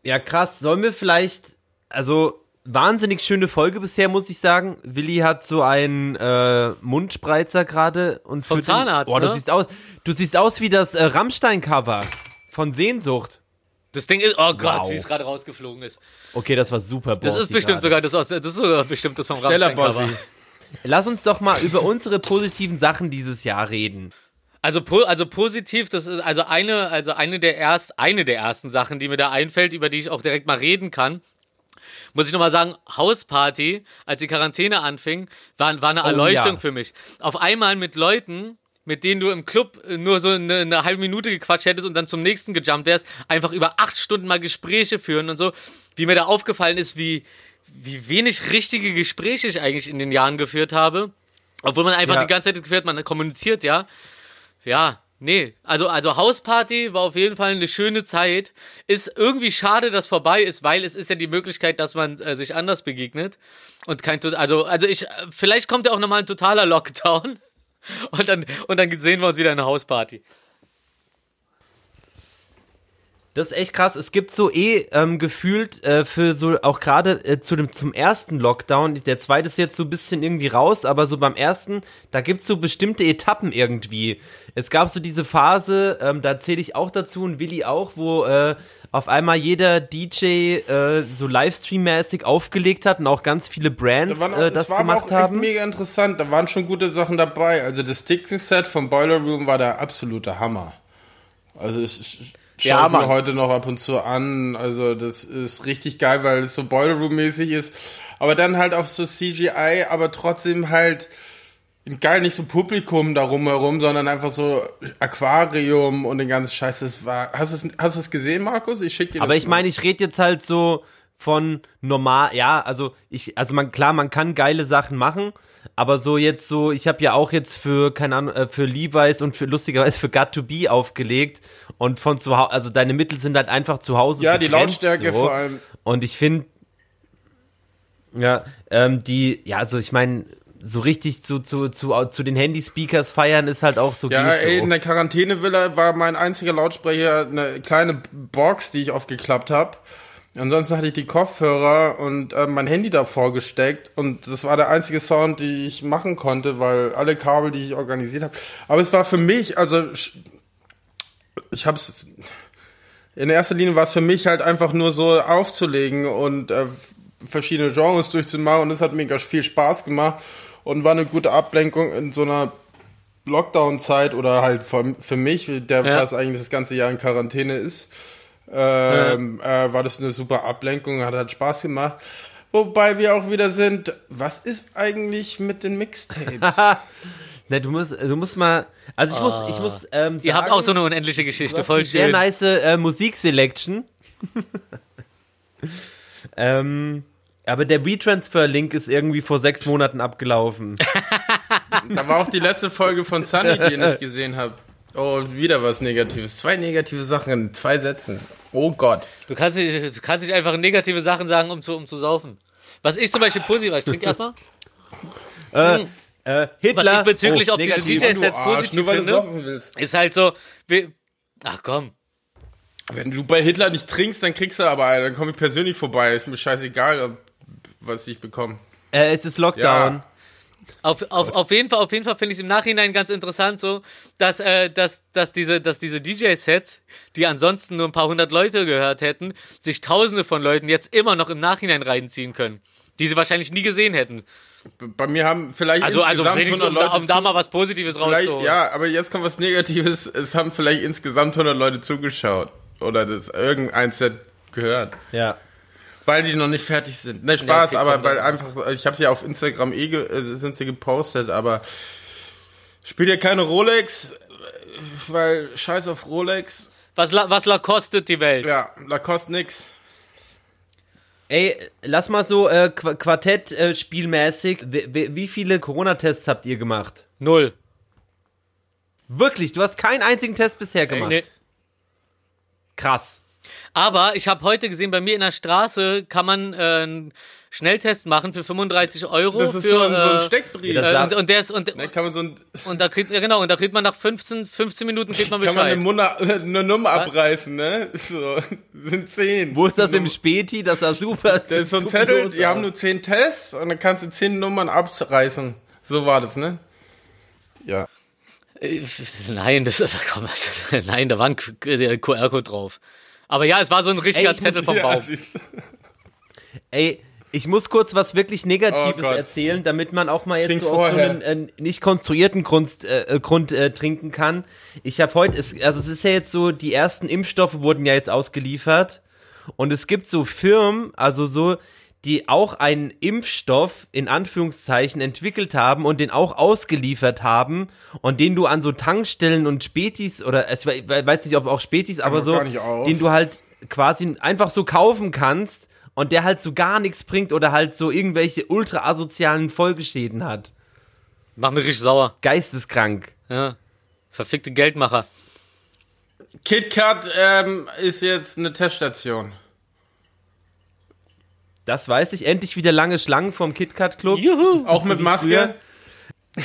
ja, krass. Sollen wir vielleicht, also wahnsinnig schöne Folge bisher, muss ich sagen. Willi hat so einen äh, Mundspreizer gerade und Vom führt den- Zahnarzt, Boah, du ne? siehst aus, du siehst aus wie das äh, Rammstein-Cover von Sehnsucht. Das Ding ist, oh Gott, Wow. wie es gerade rausgeflogen ist. Okay, das war super. Das bossy ist bestimmt gerade. sogar das aus, das ist sogar bestimmt das vom Rammstein-Cover. Lass uns doch mal über unsere positiven Sachen dieses Jahr reden. Also, also positiv, das ist also eine, also eine der erst, eine der ersten Sachen, die mir da einfällt, über die ich auch direkt mal reden kann. Muss ich nochmal sagen, Hausparty, als die Quarantäne anfing, war, war eine Erleuchtung ja. für mich. Auf einmal mit Leuten, mit denen du im Club äh, nur so eine, eine halbe Minute gequatscht hättest und dann zum nächsten gejumpt wärst, einfach über acht Stunden mal Gespräche führen und so. Wie mir da aufgefallen ist, wie, wie wenig richtige Gespräche ich eigentlich in den Jahren geführt habe. Obwohl man einfach Ja. die ganze Zeit geführt, man kommuniziert, ja. Ja, nee. Also, also Hausparty war auf jeden Fall eine schöne Zeit. Ist irgendwie schade, dass vorbei ist, weil es ist ja die Möglichkeit, dass man äh, sich anders begegnet. Und kein, also, also ich, äh, vielleicht kommt ja auch nochmal ein totaler Lockdown. Und dann, und dann sehen wir uns wieder in einer Hausparty. Das ist echt krass. Es gibt so eh ähm, gefühlt äh, für so auch gerade äh, zu dem zum ersten Lockdown. Der zweite ist jetzt so ein bisschen irgendwie raus, aber so beim ersten, da gibt's so bestimmte Etappen irgendwie. Es gab so diese Phase, ähm, da zähle ich auch dazu und Willi auch, wo äh, auf einmal jeder DJ äh, so Livestream-mäßig aufgelegt hat und auch ganz viele Brands Da waren auch, äh, das war aber gemacht auch haben. echt mega interessant. Da waren schon gute Sachen dabei. Also das Dixon-Set vom Boiler Room war der absolute Hammer. Also ich schaue Ja, ich mir heute noch ab und zu an. Also das ist richtig geil, weil es so Boiler Room-mäßig ist. Aber dann halt auf so CGI, aber trotzdem halt geil, nicht so Publikum da rumherum, sondern einfach so Aquarium und den ganzen Scheiß. Das war, hast du es, hast es gesehen, Markus? Ich schick dir Aber ich meine, ich rede jetzt halt so von normal, ja, also ich, also man, klar, man kann geile Sachen machen, aber so jetzt so, ich habe ja auch jetzt für, keine Ahnung, äh, für Levi's und für lustigerweise für Got to Be aufgelegt und von zu Hause, also deine Mittel sind halt einfach zu Hause Ja, die begrenzt, Lautstärke so. vor allem. Und ich finde, ja, ähm, die, ja, also ich meine, so richtig zu, zu, zu, zu den Handy-Speakers feiern ist halt auch so Ja, ey, so. in der Quarantänevilla war mein einziger Lautsprecher eine kleine Box, die ich aufgeklappt habe. Ansonsten hatte ich die Kopfhörer und äh, mein Handy davor gesteckt und das war der einzige Sound, den ich machen konnte, weil alle Kabel, die ich organisiert habe. Aber es war für mich, also ich habe es in erster Linie war es für mich halt einfach nur so aufzulegen und äh, verschiedene Genres durchzumachen und es hat mega viel Spaß gemacht und war eine gute Ablenkung in so einer Lockdown-Zeit oder halt für, für mich, der Ja. fast eigentlich das ganze Jahr in Quarantäne ist, ähm, äh, war das eine super Ablenkung, hat halt Spaß gemacht. Wobei wir auch wieder sind, was ist eigentlich mit den Mixtapes? [laughs] Ne, du musst, du musst mal, also ich muss, ich muss, ähm, Ihr habt sagen- auch so eine unendliche Geschichte, voll eine sehr schön. nice äh, Musikselection. [laughs] ähm, Aber der WeTransfer-Link ist irgendwie vor sechs Monaten abgelaufen. Da war auch die letzte Folge von Sunny, die ihr nicht [laughs] gesehen habt. Oh, wieder was Negatives. Zwei negative Sachen in zwei Sätzen. Oh Gott. Du kannst nicht, du kannst nicht einfach negative Sachen sagen, um zu, um zu saufen. Was ich zum Beispiel positiv, ich trinke erstmal. äh, äh, Hitler. Was ich bezüglich oh, diese negativ. DJs Du jetzt Arsch, positiv nur weil du finde, saufen willst. ist halt so, wie, ach komm, Wenn du bei Hitler nicht trinkst, dann kriegst du aber einen. Dann komme ich persönlich vorbei. Ist mir scheißegal, ob- was ich bekomme. Äh, es ist Lockdown. Ja. Auf, auf, auf jeden Fall, auf jeden Fall finde ich es im Nachhinein ganz interessant so, dass, äh, dass, dass diese, dass diese DJ-Sets, die ansonsten nur ein paar hundert Leute gehört hätten, sich tausende von Leuten jetzt immer noch im Nachhinein reinziehen können. Die sie wahrscheinlich nie gesehen hätten. Bei mir haben vielleicht Also, also insgesamt wenigstens, 100 um, Leute da- um da mal was Positives rauszuholen. Ja, aber jetzt kommt was Negatives. Es haben vielleicht insgesamt 100 Leute zugeschaut. Oder das irgendein Set gehört. Ja. Weil die noch nicht fertig sind. Ne, Spaß, okay, aber weil dann. einfach, ich habe sie ja auf Instagram eh, ge, äh, sind sie gepostet, aber spielt ja keine Rolex, weil scheiß auf Rolex. Was, La- was Lacoste die Welt? Ja, Lacoste nix. Ey, lass mal so äh, Qu Quartett äh, spielmäßig. Wie, viele Corona-Tests habt ihr gemacht? Null. Wirklich, du hast keinen einzigen Test bisher gemacht. Nee. Krass. Aber ich habe heute gesehen, bei mir in der Straße kann man äh, einen Schnelltest machen für 35 Euro. Das ist für, so ein, so ein äh, Steckbrief. das äh, sagt- und, und der ist und, Ne, kann man so ein, und da kriegt ja genau und da kriegt man nach 15 15 Minuten kriegt man kann man Bescheid. eine, Munna, eine Nummer abreißen, ne? So, [laughs] sind zehn. Wo ist das im Späti? Das war super. Das ist so ein Zettel, die haben nur zehn Tests und dann kannst du zehn Nummern abreißen. So war das, ne? Ja. Äh, Nein, das [laughs] komm, [laughs] nein, da war ein QR-Code drauf. Aber ja, es war so ein richtiger Ey, Zettel vom Baum. [laughs] Ey, ich muss kurz was wirklich Negatives Oh erzählen, damit man auch mal jetzt Trink so aus so einem äh, nicht konstruierten Grund, äh, Grund äh, trinken kann. Ich habe heute, es, also es ist ja jetzt so, die ersten Impfstoffe wurden ja jetzt ausgeliefert und es gibt so Firmen, also so, die auch einen Impfstoff in Anführungszeichen entwickelt haben und den auch ausgeliefert haben und den du an so Tankstellen und Spätis oder es we- we- weiß nicht, ob auch Spätis, aber man so, den du halt quasi einfach so kaufen kannst und der halt so gar nichts bringt oder halt so irgendwelche ultra asozialen Folgeschäden hat. Mach mich richtig sauer. Geisteskrank. Ja. Verfickte Geldmacher. KitKat ähm, ist jetzt eine Teststation. Das weiß ich. Endlich wieder lange Schlangen vom KitKat Club. Juhu. Auch mit Maske. [laughs]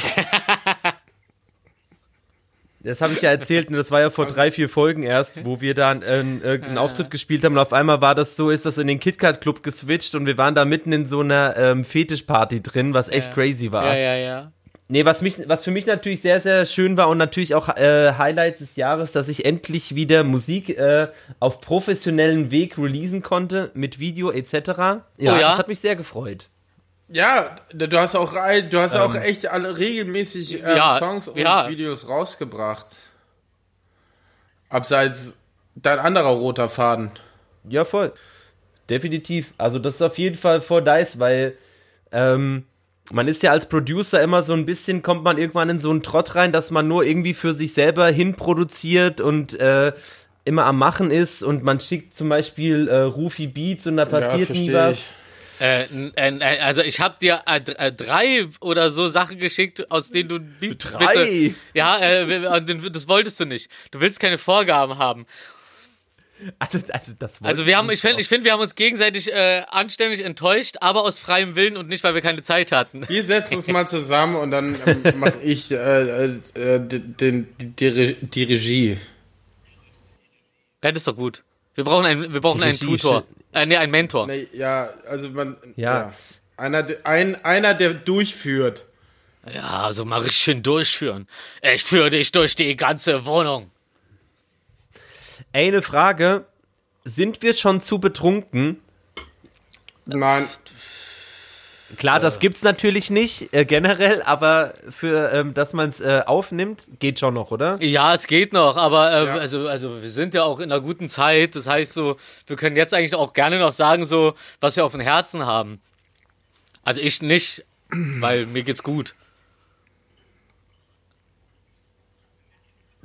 Das habe ich ja erzählt und das war ja vor drei, vier Folgen erst, wo wir da einen, äh, einen Auftritt gespielt haben und auf einmal war das so, ist das in den KitKat Club geswitcht und wir waren da mitten in so einer ähm, Fetischparty drin, was echt Ja. crazy war. Ja, ja, ja. Nee, was mich, was für mich natürlich sehr, sehr schön war und natürlich auch äh, Highlights des Jahres, dass ich endlich wieder Musik äh, auf professionellem Weg releasen konnte, mit Video etc. Ja, ja? das hat mich sehr gefreut. Ja, du hast auch, du hast auch echt alle regelmäßig ähm, Ja, Songs und ja. Videos rausgebracht. Abseits dein anderer roter Faden. Ja, voll. Definitiv. Also das ist auf jeden Fall vor Dice, weil ähm, man ist ja als Producer immer so ein bisschen, kommt man irgendwann in so einen Trott rein, dass man nur irgendwie für sich selber hinproduziert und äh, immer am Machen ist und man schickt zum Beispiel äh, Rufi Beats und da passiert nie versteh was. Äh, n- äh, also ich habe dir äh, äh, drei oder so Sachen geschickt, aus denen du Beat Drei? Bitte, ja, äh, das wolltest du nicht. Du willst keine Vorgaben haben. [laughs] Also, also das Also wir haben, ich finde, ich find, wir haben uns gegenseitig äh, anständig enttäuscht, aber aus freiem Willen und nicht, weil wir keine Zeit hatten. Wir setzen uns mal zusammen und dann ähm, [laughs] mache ich äh, äh, äh, den, die, die, Re- die Regie. Ja, das ist doch gut. Wir brauchen einen, wir brauchen einen Tutor. Äh, nee, einen Mentor. Nee, ja, also man. Ja. Einer, der- ein, einer, der durchführt. Ja, so mal richtig schön durchführen. Ich führe dich durch die ganze Wohnung. Ey, eine Frage. Sind wir schon zu betrunken? Nein, Klar, das gibt's natürlich nicht äh, generell, aber für ähm, dass man es äh, aufnimmt, geht schon noch, oder? Ja, es geht noch, aber äh, Ja. also, also wir sind ja auch in einer guten Zeit. Das heißt so, wir können jetzt eigentlich auch gerne noch sagen, so, was wir auf dem Herzen haben. Also ich nicht, weil mir geht's gut.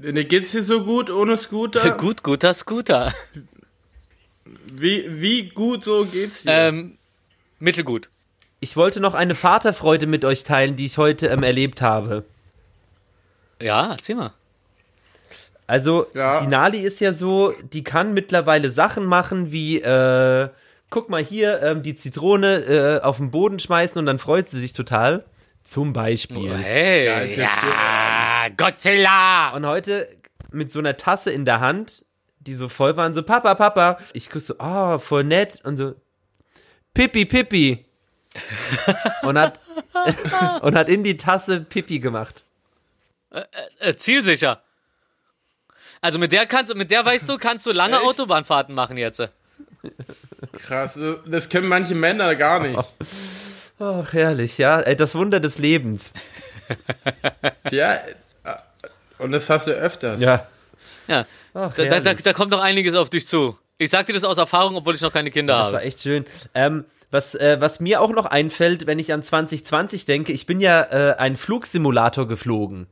Dir geht's dir so gut ohne Scooter? [laughs] gut, guter Scooter. Wie, wie gut so geht's dir? Ähm, Mittelgut. Ich wollte noch eine Vaterfreude mit euch teilen, die ich heute ähm, erlebt habe. Ja, erzähl mal. Also, Ja. die Nali ist ja so, die kann mittlerweile Sachen machen wie, äh, guck mal hier, ähm, die Zitrone äh, auf den Boden schmeißen und dann freut sie sich total. Zum Beispiel. Hey, Geil, ja, Godzilla. Und heute mit so einer Tasse in der Hand, die so voll waren, so Papa, Papa. Ich guck so, oh, voll nett. Und so, Pippi, Pippi. [laughs] und hat, [laughs] und hat in die Tasse Pippi gemacht. Äh, zielsicher. Also mit der kannst du, mit der weißt du, kannst du lange Echt? Autobahnfahrten machen jetzt. Krass, das können manche Männer gar nicht. [laughs] Ach, herrlich, ja. Ey, Das Wunder des Lebens. [laughs] Ja, äh, und das hast du öfters. Ja. Ja. Ach, Da, da, da, herrlich. da kommt noch einiges auf dich zu. Ich sag dir das aus Erfahrung, obwohl ich noch keine Kinder Das habe. war echt schön. Ähm, was, äh, was mir auch noch einfällt, wenn ich an 2020 denke, ich bin ja äh, einen Flugsimulator geflogen.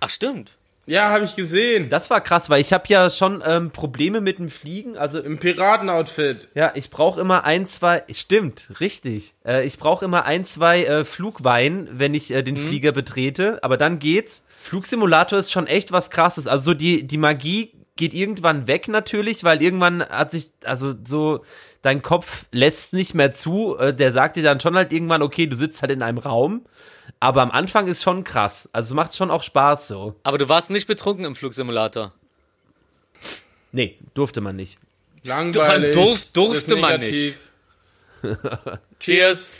Ach stimmt. Ja, habe ich gesehen. Das war krass, weil ich habe ja schon ähm, Probleme mit dem Fliegen. Also Im Piratenoutfit. ja, ich brauche immer ein, zwei. Stimmt, richtig. Äh, ich brauche immer ein, zwei äh, Flugwein, wenn ich äh, den Flieger betrete. Aber dann geht's. Flugsimulator ist schon echt was Krasses. Also so die die Magie geht irgendwann weg natürlich, weil irgendwann hat sich also so dein Kopf lässt nicht mehr zu. Äh, der sagt dir dann schon halt irgendwann, okay, du sitzt halt in einem Raum. Aber am Anfang ist schon krass. Also es macht schon auch Spaß so. Aber du warst nicht betrunken im Flugsimulator. Nee, durfte man nicht. Langweilig. Durf- durfte man negativ. [laughs] Cheers.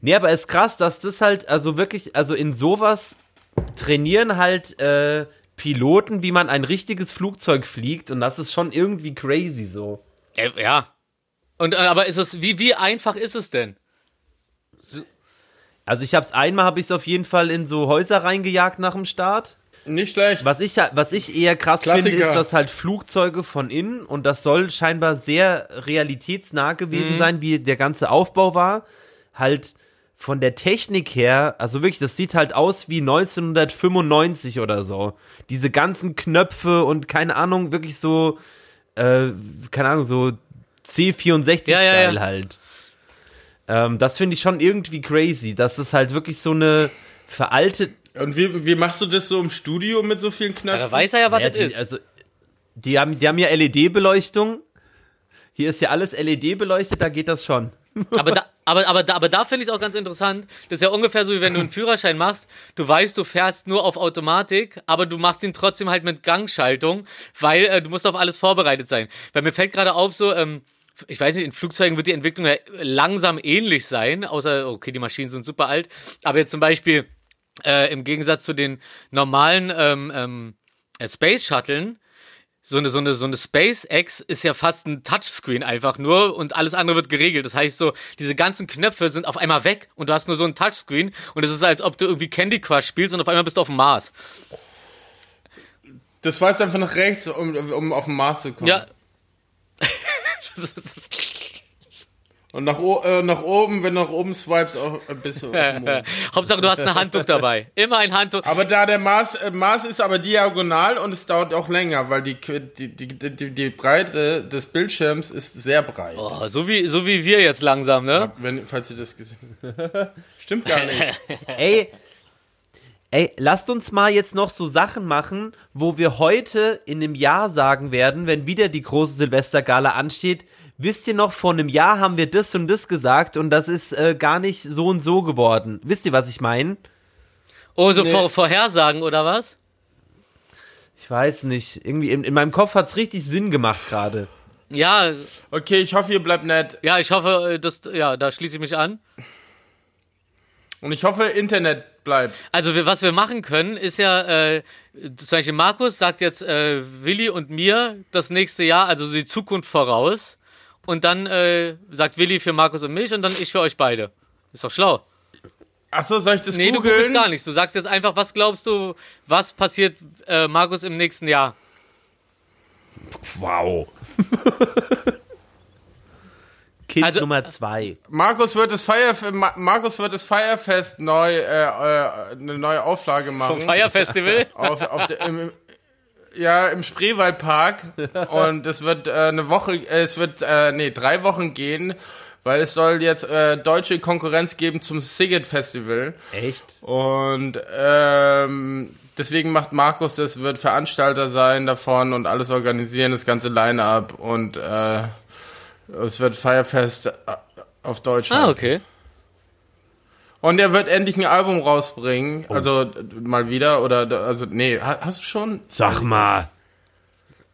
Nee, aber es ist krass, dass das halt, also wirklich, also in sowas trainieren halt äh, Piloten, wie man ein richtiges Flugzeug fliegt und das ist schon irgendwie crazy so. Äh, ja. Und äh, aber ist es wie wie einfach ist es denn? Also ich hab's einmal, habe ich es auf jeden Fall in so Häuser reingejagt nach dem Start. Nicht schlecht. Was ich, was ich eher krass Klassiker. finde, ist, dass halt Flugzeuge von innen und das soll scheinbar sehr realitätsnah gewesen sein, wie der ganze Aufbau war, halt von der Technik her, also wirklich, das sieht halt aus wie 1995 oder so. Diese ganzen Knöpfe und keine Ahnung, wirklich so, äh, keine Ahnung, so C64-Style Ja, ja, ja. halt. Ähm, das finde ich schon irgendwie crazy, dass es halt wirklich so eine veraltet, Und wie, wie machst du das so im Studio mit so vielen Ja, Knöpfen? da weiß er ja, was ja, das die, ist. Also, die haben, die haben ja LED-Beleuchtung. Hier ist ja alles LED beleuchtet, da geht das schon. [laughs] Aber da, aber, aber, da, aber da finde ich es auch ganz interessant. Das ist ja ungefähr so, wie wenn du einen [laughs] Führerschein machst. Du weißt, du fährst nur auf Automatik, aber du machst ihn trotzdem halt mit Gangschaltung, weil äh, du musst auf alles vorbereitet sein. Weil mir fällt gerade auf, so, ähm, ich weiß nicht, in Flugzeugen wird die Entwicklung ja langsam ähnlich sein, außer, okay, die Maschinen sind super alt. Aber jetzt zum Beispiel äh, im Gegensatz zu den normalen ähm, ähm, äh, Space Shuttlen, so eine, so eine, so eine SpaceX ist ja fast ein Touchscreen einfach nur und alles andere wird geregelt. Das heißt so, diese ganzen Knöpfe sind auf einmal weg und du hast nur so ein Touchscreen und es ist, als ob du irgendwie Candy Crush spielst und auf einmal bist du auf dem Mars. Das weißt du einfach nach rechts, um, um auf den Mars zu kommen. Ja. [laughs] [laughs] Und nach, äh, nach oben, wenn du nach oben swipes, auch dem Mond. [laughs] Hauptsache, du hast ein Handtuch dabei. Immer ein Handtuch. Aber da der Mars, äh, Mars ist aber diagonal und es dauert auch länger, weil die, die, die, die, die Breite des Bildschirms ist sehr breit. Oh, so wie, so wie wir jetzt langsam, ne? Wenn, falls ihr das gesehen habt. [laughs] Stimmt gar nicht. Ey, ey, lasst uns mal jetzt noch so Sachen machen, wo wir heute in einem Jahr sagen werden, wenn wieder die große Silvestergala ansteht, wisst ihr noch, vor einem Jahr haben wir das und das gesagt und das ist äh, gar nicht so und so geworden. Wisst ihr, was ich meine? Oh, so Nee. vor, Vorhersagen oder was? Ich weiß nicht. Irgendwie in, in meinem Kopf hat's richtig Sinn gemacht gerade. Ja, Okay, ich hoffe, ihr bleibt nett. ja, ich hoffe, äh, das, ja, da schließe ich mich an. Und ich hoffe, Internet bleibt. Also wir, was wir machen können, ist ja, äh, zum Beispiel Markus sagt jetzt äh, Willi und mir das nächste Jahr, also die Zukunft voraus. Und dann äh, sagt Willi für Markus und mich und dann ich für euch beide. Ist doch schlau. Ach so, soll ich das Nee, du googelst googeln? gar nichts. Du sagst jetzt einfach, was glaubst du, was passiert äh, Markus im nächsten Jahr? Wow. [laughs] Kind Also- Nummer zwei. Markus wird das Feier, Ma- Markus wird das Feierfest neu, äh, äh, eine neue Auflage machen. Vom Feierfestival? [laughs] auf, auf der, im, Ja, im Spreewaldpark. [laughs] und es wird äh, eine Woche, äh, es wird, äh, nee, drei Wochen gehen, weil es soll jetzt äh, deutsche Konkurrenz geben zum Siget Festival. Echt? Und ähm, deswegen macht Markus das, wird Veranstalter sein davon und alles organisieren, das ganze Line-Up und äh, es wird Firefest äh, auf Deutsch. Ah, heißen. okay. Und er wird endlich ein Album rausbringen, also äh, mal wieder oder also nee, ha- hast du schon? Sag mal.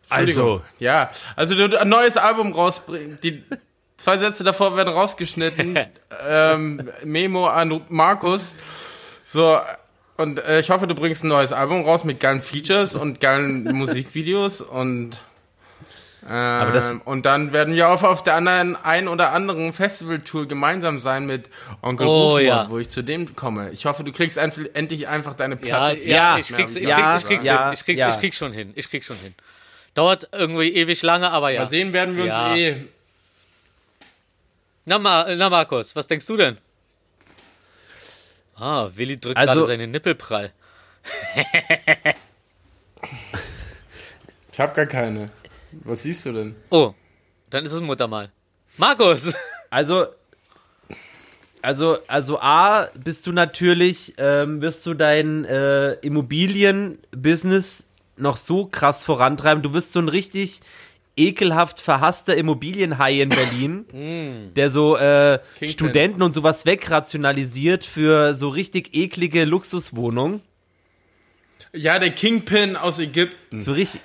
Also, Ja, also du ein neues Album rausbringen. Die [laughs] zwei Sätze davor werden rausgeschnitten. [laughs] ähm, Memo an Markus. So, und äh, ich hoffe, du bringst ein neues Album raus mit geilen Features und geilen [laughs] Musikvideos und ähm, das- und dann werden wir auf, auf der anderen ein oder anderen Festivaltour gemeinsam sein mit Onkel Oh, Rufmord, ja. wo ich zu dem komme. Ich hoffe, du kriegst einfach, endlich einfach deine Platte. ja, Ja, ich krieg's, ich ja, krieg's, ich krieg's ja, hin. Ich krieg's, ja. ich krieg's schon hin. Ich krieg's schon hin. Dauert irgendwie ewig lange, aber ja. Mal sehen werden wir uns Ja. eh. Na, na, Markus, was denkst du denn? Ah, Willi drückt Also- gerade seine Nippel prall. Ich habe gar keine. Was siehst du denn? Oh, dann ist es Muttermal. Markus! [laughs] also, also, also A, bist du natürlich, ähm, wirst du dein äh, Immobilienbusiness noch so krass vorantreiben. Du wirst so ein richtig ekelhaft verhasster Immobilienhai in Berlin, [laughs] der so äh. Studenten und sowas wegrationalisiert für so richtig eklige Luxuswohnungen. Ja, der Kingpin aus Ägypten. So richtig,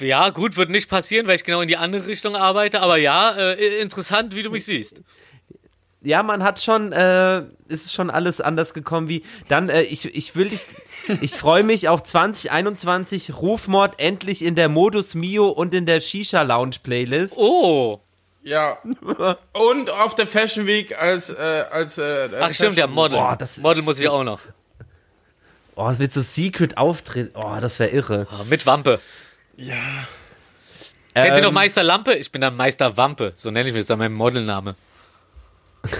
Ja, gut, wird nicht passieren, weil ich genau in die andere Richtung arbeite, aber ja, äh, interessant, wie du mich siehst. ja, man hat schon, äh, ist schon alles anders gekommen wie, dann, äh, ich, ich will dich, [laughs] ich freue mich auf 2021 Rufmord endlich in der Modus Mio und in der Shisha Lounge Playlist. Oh, Ja. [laughs] Und auf der Fashion Week als, äh, als, äh, ach stimmt, der Model. Boah, Model muss ich auch noch. Oh, es wird so Secret Auftritt, oh, das wäre irre. Ah, Mit Wampe. Ja. Kennt ihr noch Ähm, Meister Lampe? Ich bin dann Meister Wampe. So nenne ich mich, das ist dann mein Modelname. [laughs]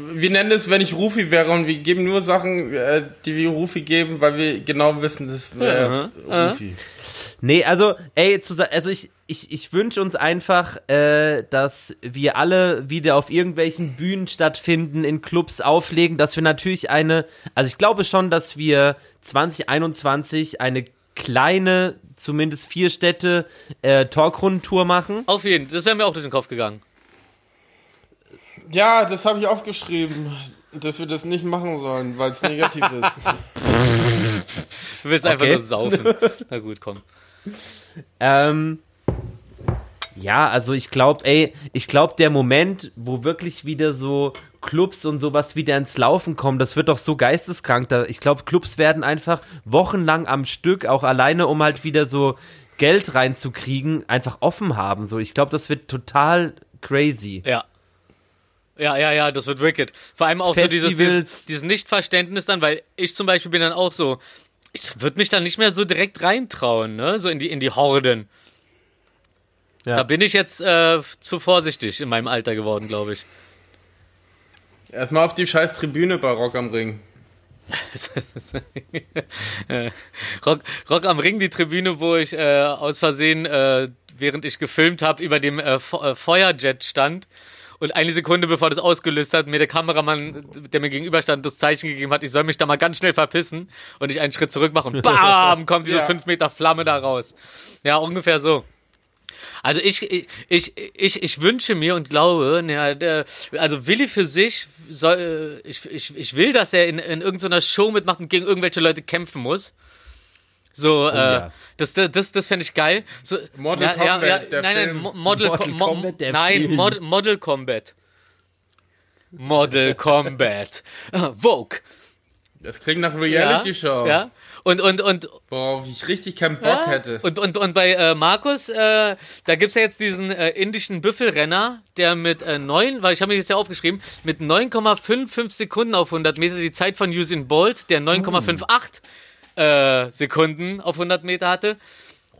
Wir nennen es, wenn ich Rufi wäre und wir geben nur Sachen, äh, die wir Rufi geben, weil wir genau wissen, das wäre Rufi. Nee, also, ey, also ich, ich, ich wünsche uns einfach, äh, dass wir alle wieder auf irgendwelchen Bühnen stattfinden, in Clubs auflegen, dass wir natürlich eine, also ich glaube schon, dass wir 2021 eine kleine, zumindest vier Städte äh, Talkrundentour machen. Auf jeden, das wäre mir auch durch den Kopf gegangen. Ja, das habe ich aufgeschrieben, dass wir das nicht machen sollen, weil es negativ [laughs] ist. Du willst einfach Okay. nur saufen. Na gut, komm. Ähm, ja, also ich glaube, ey, ich glaube, der Moment, wo wirklich wieder so Clubs und sowas wieder ins Laufen kommen, das wird doch so geisteskrank. Da, ich glaube, Clubs werden einfach wochenlang am Stück, auch alleine, um halt wieder so Geld reinzukriegen, einfach offen haben. So, ich glaube, das wird total crazy. Ja. Ja, ja, ja, das wird wicked. Vor allem auch so dieses, Festivals. dieses, dieses Nichtverständnis dann, weil ich zum Beispiel bin dann auch so, ich würde mich dann nicht mehr so direkt reintrauen, ne? So in die, in die Horden. Ja. Da bin ich jetzt äh, zu vorsichtig in meinem Alter geworden, glaube ich. Erstmal auf die scheiß Tribüne bei Rock am Ring. [laughs] Rock, Rock am Ring, die Tribüne, wo ich äh, aus Versehen, äh, während ich gefilmt habe, über dem äh, äh, Feuerjet stand. Und eine Sekunde bevor das ausgelöst hat, mir der Kameramann, der mir gegenüberstand, das Zeichen gegeben hat, ich soll mich da mal ganz schnell verpissen und ich einen Schritt zurück mache und [laughs] BAM! kommt diese Ja. 5 Meter Flamme da raus. Ja, ungefähr so. Also ich, ich, ich, ich wünsche mir und glaube, ja, der, also Willi für sich, soll, äh, ich, ich, ich will, dass er in, in irgendeiner Show mitmacht und gegen irgendwelche Leute kämpfen muss. So, äh, ja. das, das, das, das fände ich geil. So, Mortal Kombat, der nein, nein, Film. Mo- Model, Mortal Mo- Kombat, der nein, Film. Mod, Model Combat. Model Combat. [laughs] Vogue. Das klingt nach Ja, Reality-Show, Ja. Und, und, und, worauf ich richtig keinen Bock ja. hätte. Und, und, und bei äh, Markus, äh, da gibt's ja jetzt diesen äh, indischen Büffelrenner, der mit äh, 9, weil ich habe mir jetzt ja aufgeschrieben, mit 9,55 Sekunden auf 100 Meter die Zeit von Usain Bolt, der 9,58 äh, Sekunden auf 100 Meter hatte.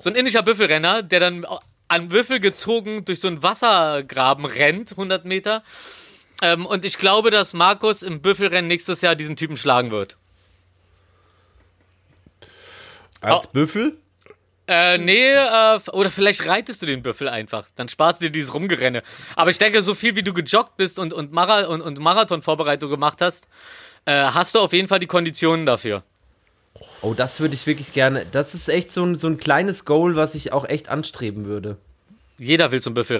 So ein indischer Büffelrenner, der dann an Büffel gezogen durch so einen Wassergraben rennt, 100 Meter. Ähm, und ich glaube, dass Markus im Büffelrennen nächstes Jahr diesen Typen schlagen wird. Als Oh. Büffel? Äh, nee, äh, oder vielleicht reitest du den Büffel einfach. Dann sparst du dir dieses Rumgerenne. Aber ich denke, so viel wie du gejoggt bist und, und, Mara und, und Marathonvorbereitung gemacht hast, äh, hast du auf jeden Fall die Konditionen dafür. Oh, das würde ich wirklich gerne. Das ist echt so ein, so ein kleines Goal, was ich auch echt anstreben würde. Jeder will zum Büffel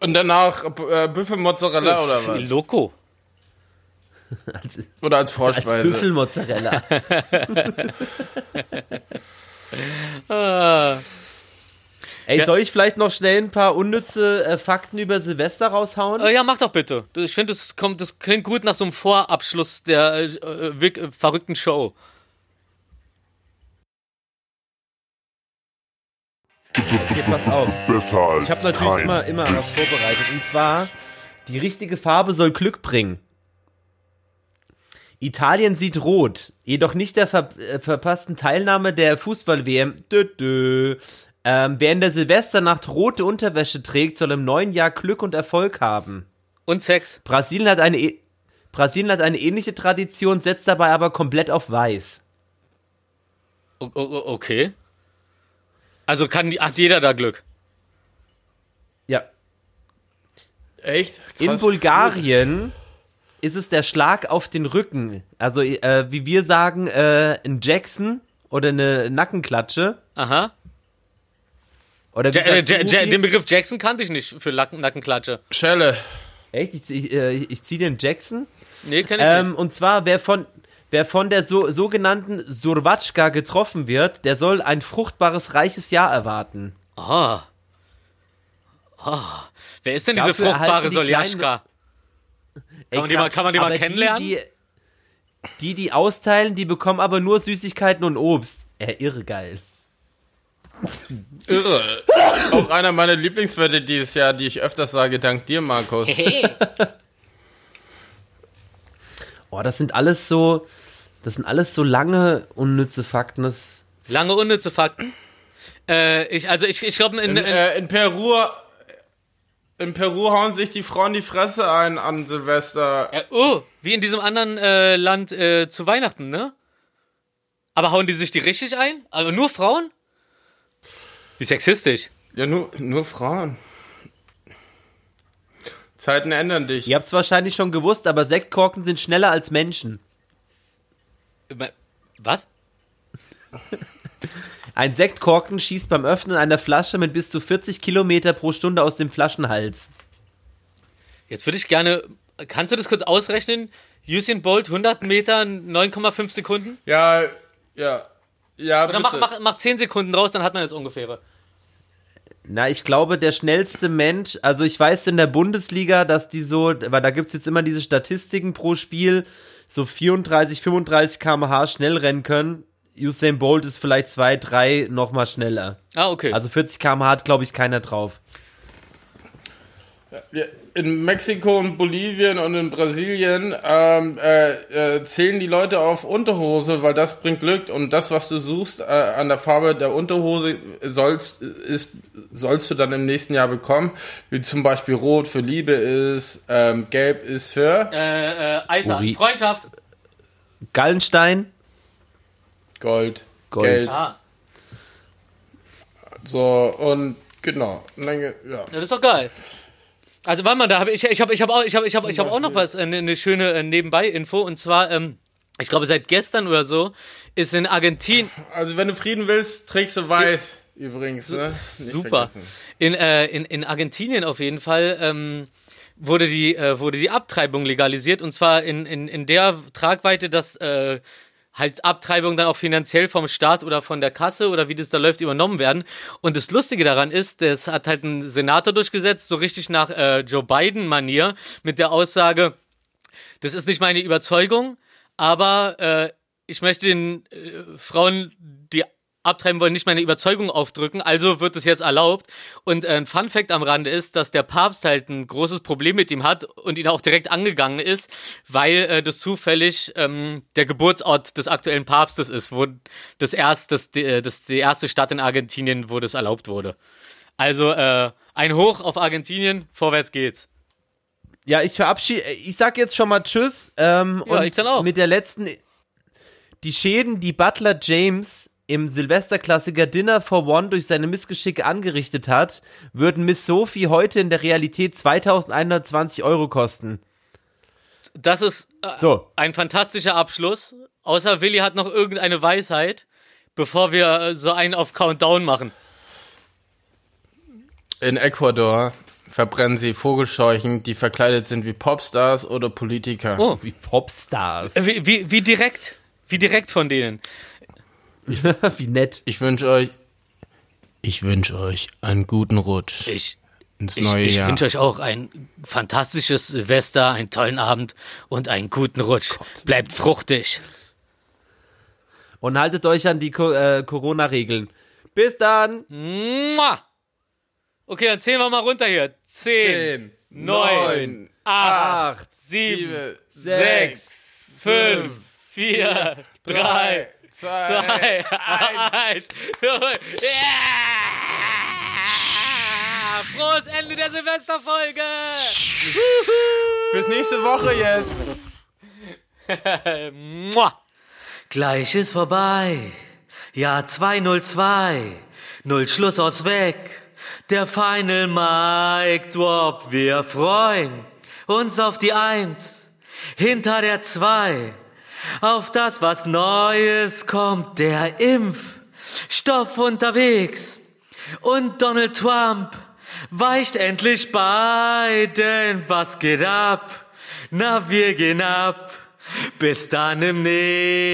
Und danach äh, Büffelmozzarella oder was? Loco. Als, [laughs] Oder als als Vorspeise. Büffelmozzarella. [laughs] Ah. Ey, soll ich vielleicht noch schnell ein paar unnütze äh, Fakten über Silvester raushauen? Äh, ja, mach doch bitte. Ich finde, das, kommt- das klingt gut nach so einem Vorabschluss der äh, äh, verrückten Show. Okay, pass auf. [laughs] Besser als Ich habe natürlich immer, immer was vorbereitet. Und zwar, die richtige Farbe soll Glück bringen. Italien sieht rot, jedoch nicht der ver äh, verpassten Teilnahme der Fußball-WM. Dö, dö. Ähm, wer in der Silvesternacht rote Unterwäsche trägt, soll im neuen Jahr Glück und Erfolg haben. Und Sex. Brasilien hat eine, e Brasilien hat eine ähnliche Tradition, setzt dabei aber komplett auf weiß. O okay. Also kann die, hat jeder da Glück. Ja. Echt? In Krass. Bulgarien ist es der Schlag auf den Rücken. Also, äh, wie wir sagen, äh, ein Jackson oder eine Nackenklatsche. Aha. Oder wie Ja, äh, ja, den Begriff Jackson kannte ich nicht für Lacken, Nackenklatsche. Schelle. Echt? Ich, ich, äh, ich zieh den Jackson. Nee, kenn ich Ähm, nicht. und zwar, wer von, wer von der so, sogenannten Survatschka getroffen wird, der soll ein fruchtbares, reiches Jahr erwarten. Ah. Ah. Wer ist denn diese Dafür fruchtbare erhalten die Soljaschka? Ey, man die mal- kann man die mal kennenlernen? Die, die, die, die austeilen, die bekommen aber nur Süßigkeiten und Obst. Äh, irre geil. Irre. Auch einer meiner Lieblingswörter dieses Jahr, die ich öfters sage, dank dir, Markus. [laughs] Oh, das sind alles so, das sind alles so lange unnütze Fakten. Das, Lange unnütze Fakten. Äh, ich, also ich, ich glaube, in, In, in, äh, in Peru, in Peru hauen sich die Frauen die Fresse ein an Silvester. äh, oh, wie in diesem anderen äh, Land äh, zu Weihnachten, ne? Aber hauen die sich die richtig ein? Also nur Frauen? Wie sexistisch. Ja, nur, nur Frauen. Zeiten ändern dich. ihr habt es wahrscheinlich schon gewusst, aber Sektkorken sind schneller als Menschen. Was? [laughs] Ein Sektkorken schießt beim Öffnen einer Flasche mit bis zu 40 Kilometer pro Stunde aus dem Flaschenhals. Jetzt würde ich gerne. Kannst du das kurz ausrechnen? Usain Bolt 100 Meter 9,5 Sekunden? Ja, ja. Ja, Oder bitte. mach, mach, mach 10 Sekunden raus, dann hat man das ungefähre. Na, ich glaube, der schnellste Mensch, also ich weiß in der Bundesliga, dass die so, weil da gibt's jetzt immer diese Statistiken pro Spiel, so 34, 35 km/h schnell rennen können. Usain Bolt ist vielleicht zwei, drei noch mal schneller. Ah, okay. Also 40 km/h hat, glaube ich, keiner drauf. In Mexiko und Bolivien und in Brasilien ähm, äh, äh, zählen die Leute auf Unterhose, weil das bringt Glück und das, was du suchst äh, an der Farbe der Unterhose, sollst, ist, sollst du dann im nächsten Jahr bekommen. Wie zum Beispiel Rot für Liebe ist, ähm, Gelb ist für äh, äh, Alter, Uri. Freundschaft. Gallenstein, Gold, Gold. Geld. Ah, So, und genau. Ja, das ist doch geil. Also warte mal, da habe ich, ich habe, ich habe auch, ich habe, ich habe, ich habe auch noch was, eine, eine schöne äh, Nebenbei-Info und zwar, ähm, ich glaube seit gestern oder so ist in Argentinien, Also wenn du Frieden willst, trägst du weiß. Übrigens, ne? Nicht super, vergessen. in, äh, in, in Argentinien auf jeden Fall ähm, wurde die äh, wurde die Abtreibung legalisiert und zwar in, in, in der Tragweite, dass äh, halt Abtreibungen dann auch finanziell vom Staat oder von der Kasse oder wie das da läuft übernommen werden. Und das Lustige daran ist, das hat halt ein Senator durchgesetzt, so richtig nach äh, Joe Biden-Manier, mit der Aussage, das ist nicht meine Überzeugung, aber äh, ich möchte den äh, Frauen, abtreiben wollen, nicht meine Überzeugung aufdrücken, also wird es jetzt erlaubt. Und äh, ein Fun Fact am Rande ist, dass der Papst halt ein großes Problem mit ihm hat und ihn auch direkt angegangen ist, weil äh, das zufällig ähm, der Geburtsort des aktuellen Papstes ist, wo das erst, das, die, das die erste Stadt in Argentinien, wo das erlaubt wurde. Also äh, ein Hoch auf Argentinien, vorwärts geht's. Ja, ich verabschiede, ich sag jetzt schon mal Tschüss. Ähm, Ja, und ich dann auch. mit der letzten, die Schäden, die Butler James im Silvesterklassiker Dinner for One durch seine Missgeschicke angerichtet hat, würden Miss Sophie heute in der Realität 2120 Euro kosten. Das ist äh, So. ein fantastischer Abschluss. Außer Willi hat noch irgendeine Weisheit, bevor wir äh, so einen auf Countdown machen. In Ecuador verbrennen sie Vogelscheuchen, die verkleidet sind wie Popstars oder Politiker. Oh. Wie Popstars. Äh, Wie, wie, wie direkt. Wie direkt von denen. [laughs] wie nett. Ich wünsche euch, ich wünsche euch einen guten Rutsch Ich, ins ich, neue ich Jahr. wünsche euch auch ein fantastisches Silvester, einen tollen Abend und einen guten Rutsch. Bleibt fruchtig. Und haltet euch an die Co äh, Corona-Regeln. Bis dann. Mua! Okay, dann zählen wir mal runter hier. Zehn, neun, acht, sieben, sechs, fünf, vier, drei, zwei, [laughs] eins, null. Ja! Frohes Ende der Silvesterfolge! Bis nächste Woche jetzt. Gleich ist vorbei. Jahr 202. Null Schluss aus weg. Der Final Mic Drop. Wir freuen uns auf die Eins. Hinter der Zwei. Auf das, was Neues kommt. Der Impfstoff unterwegs. Und Donald Trump weicht endlich bei, denn was geht ab? Na, wir gehen ab. Bis dann im nächsten.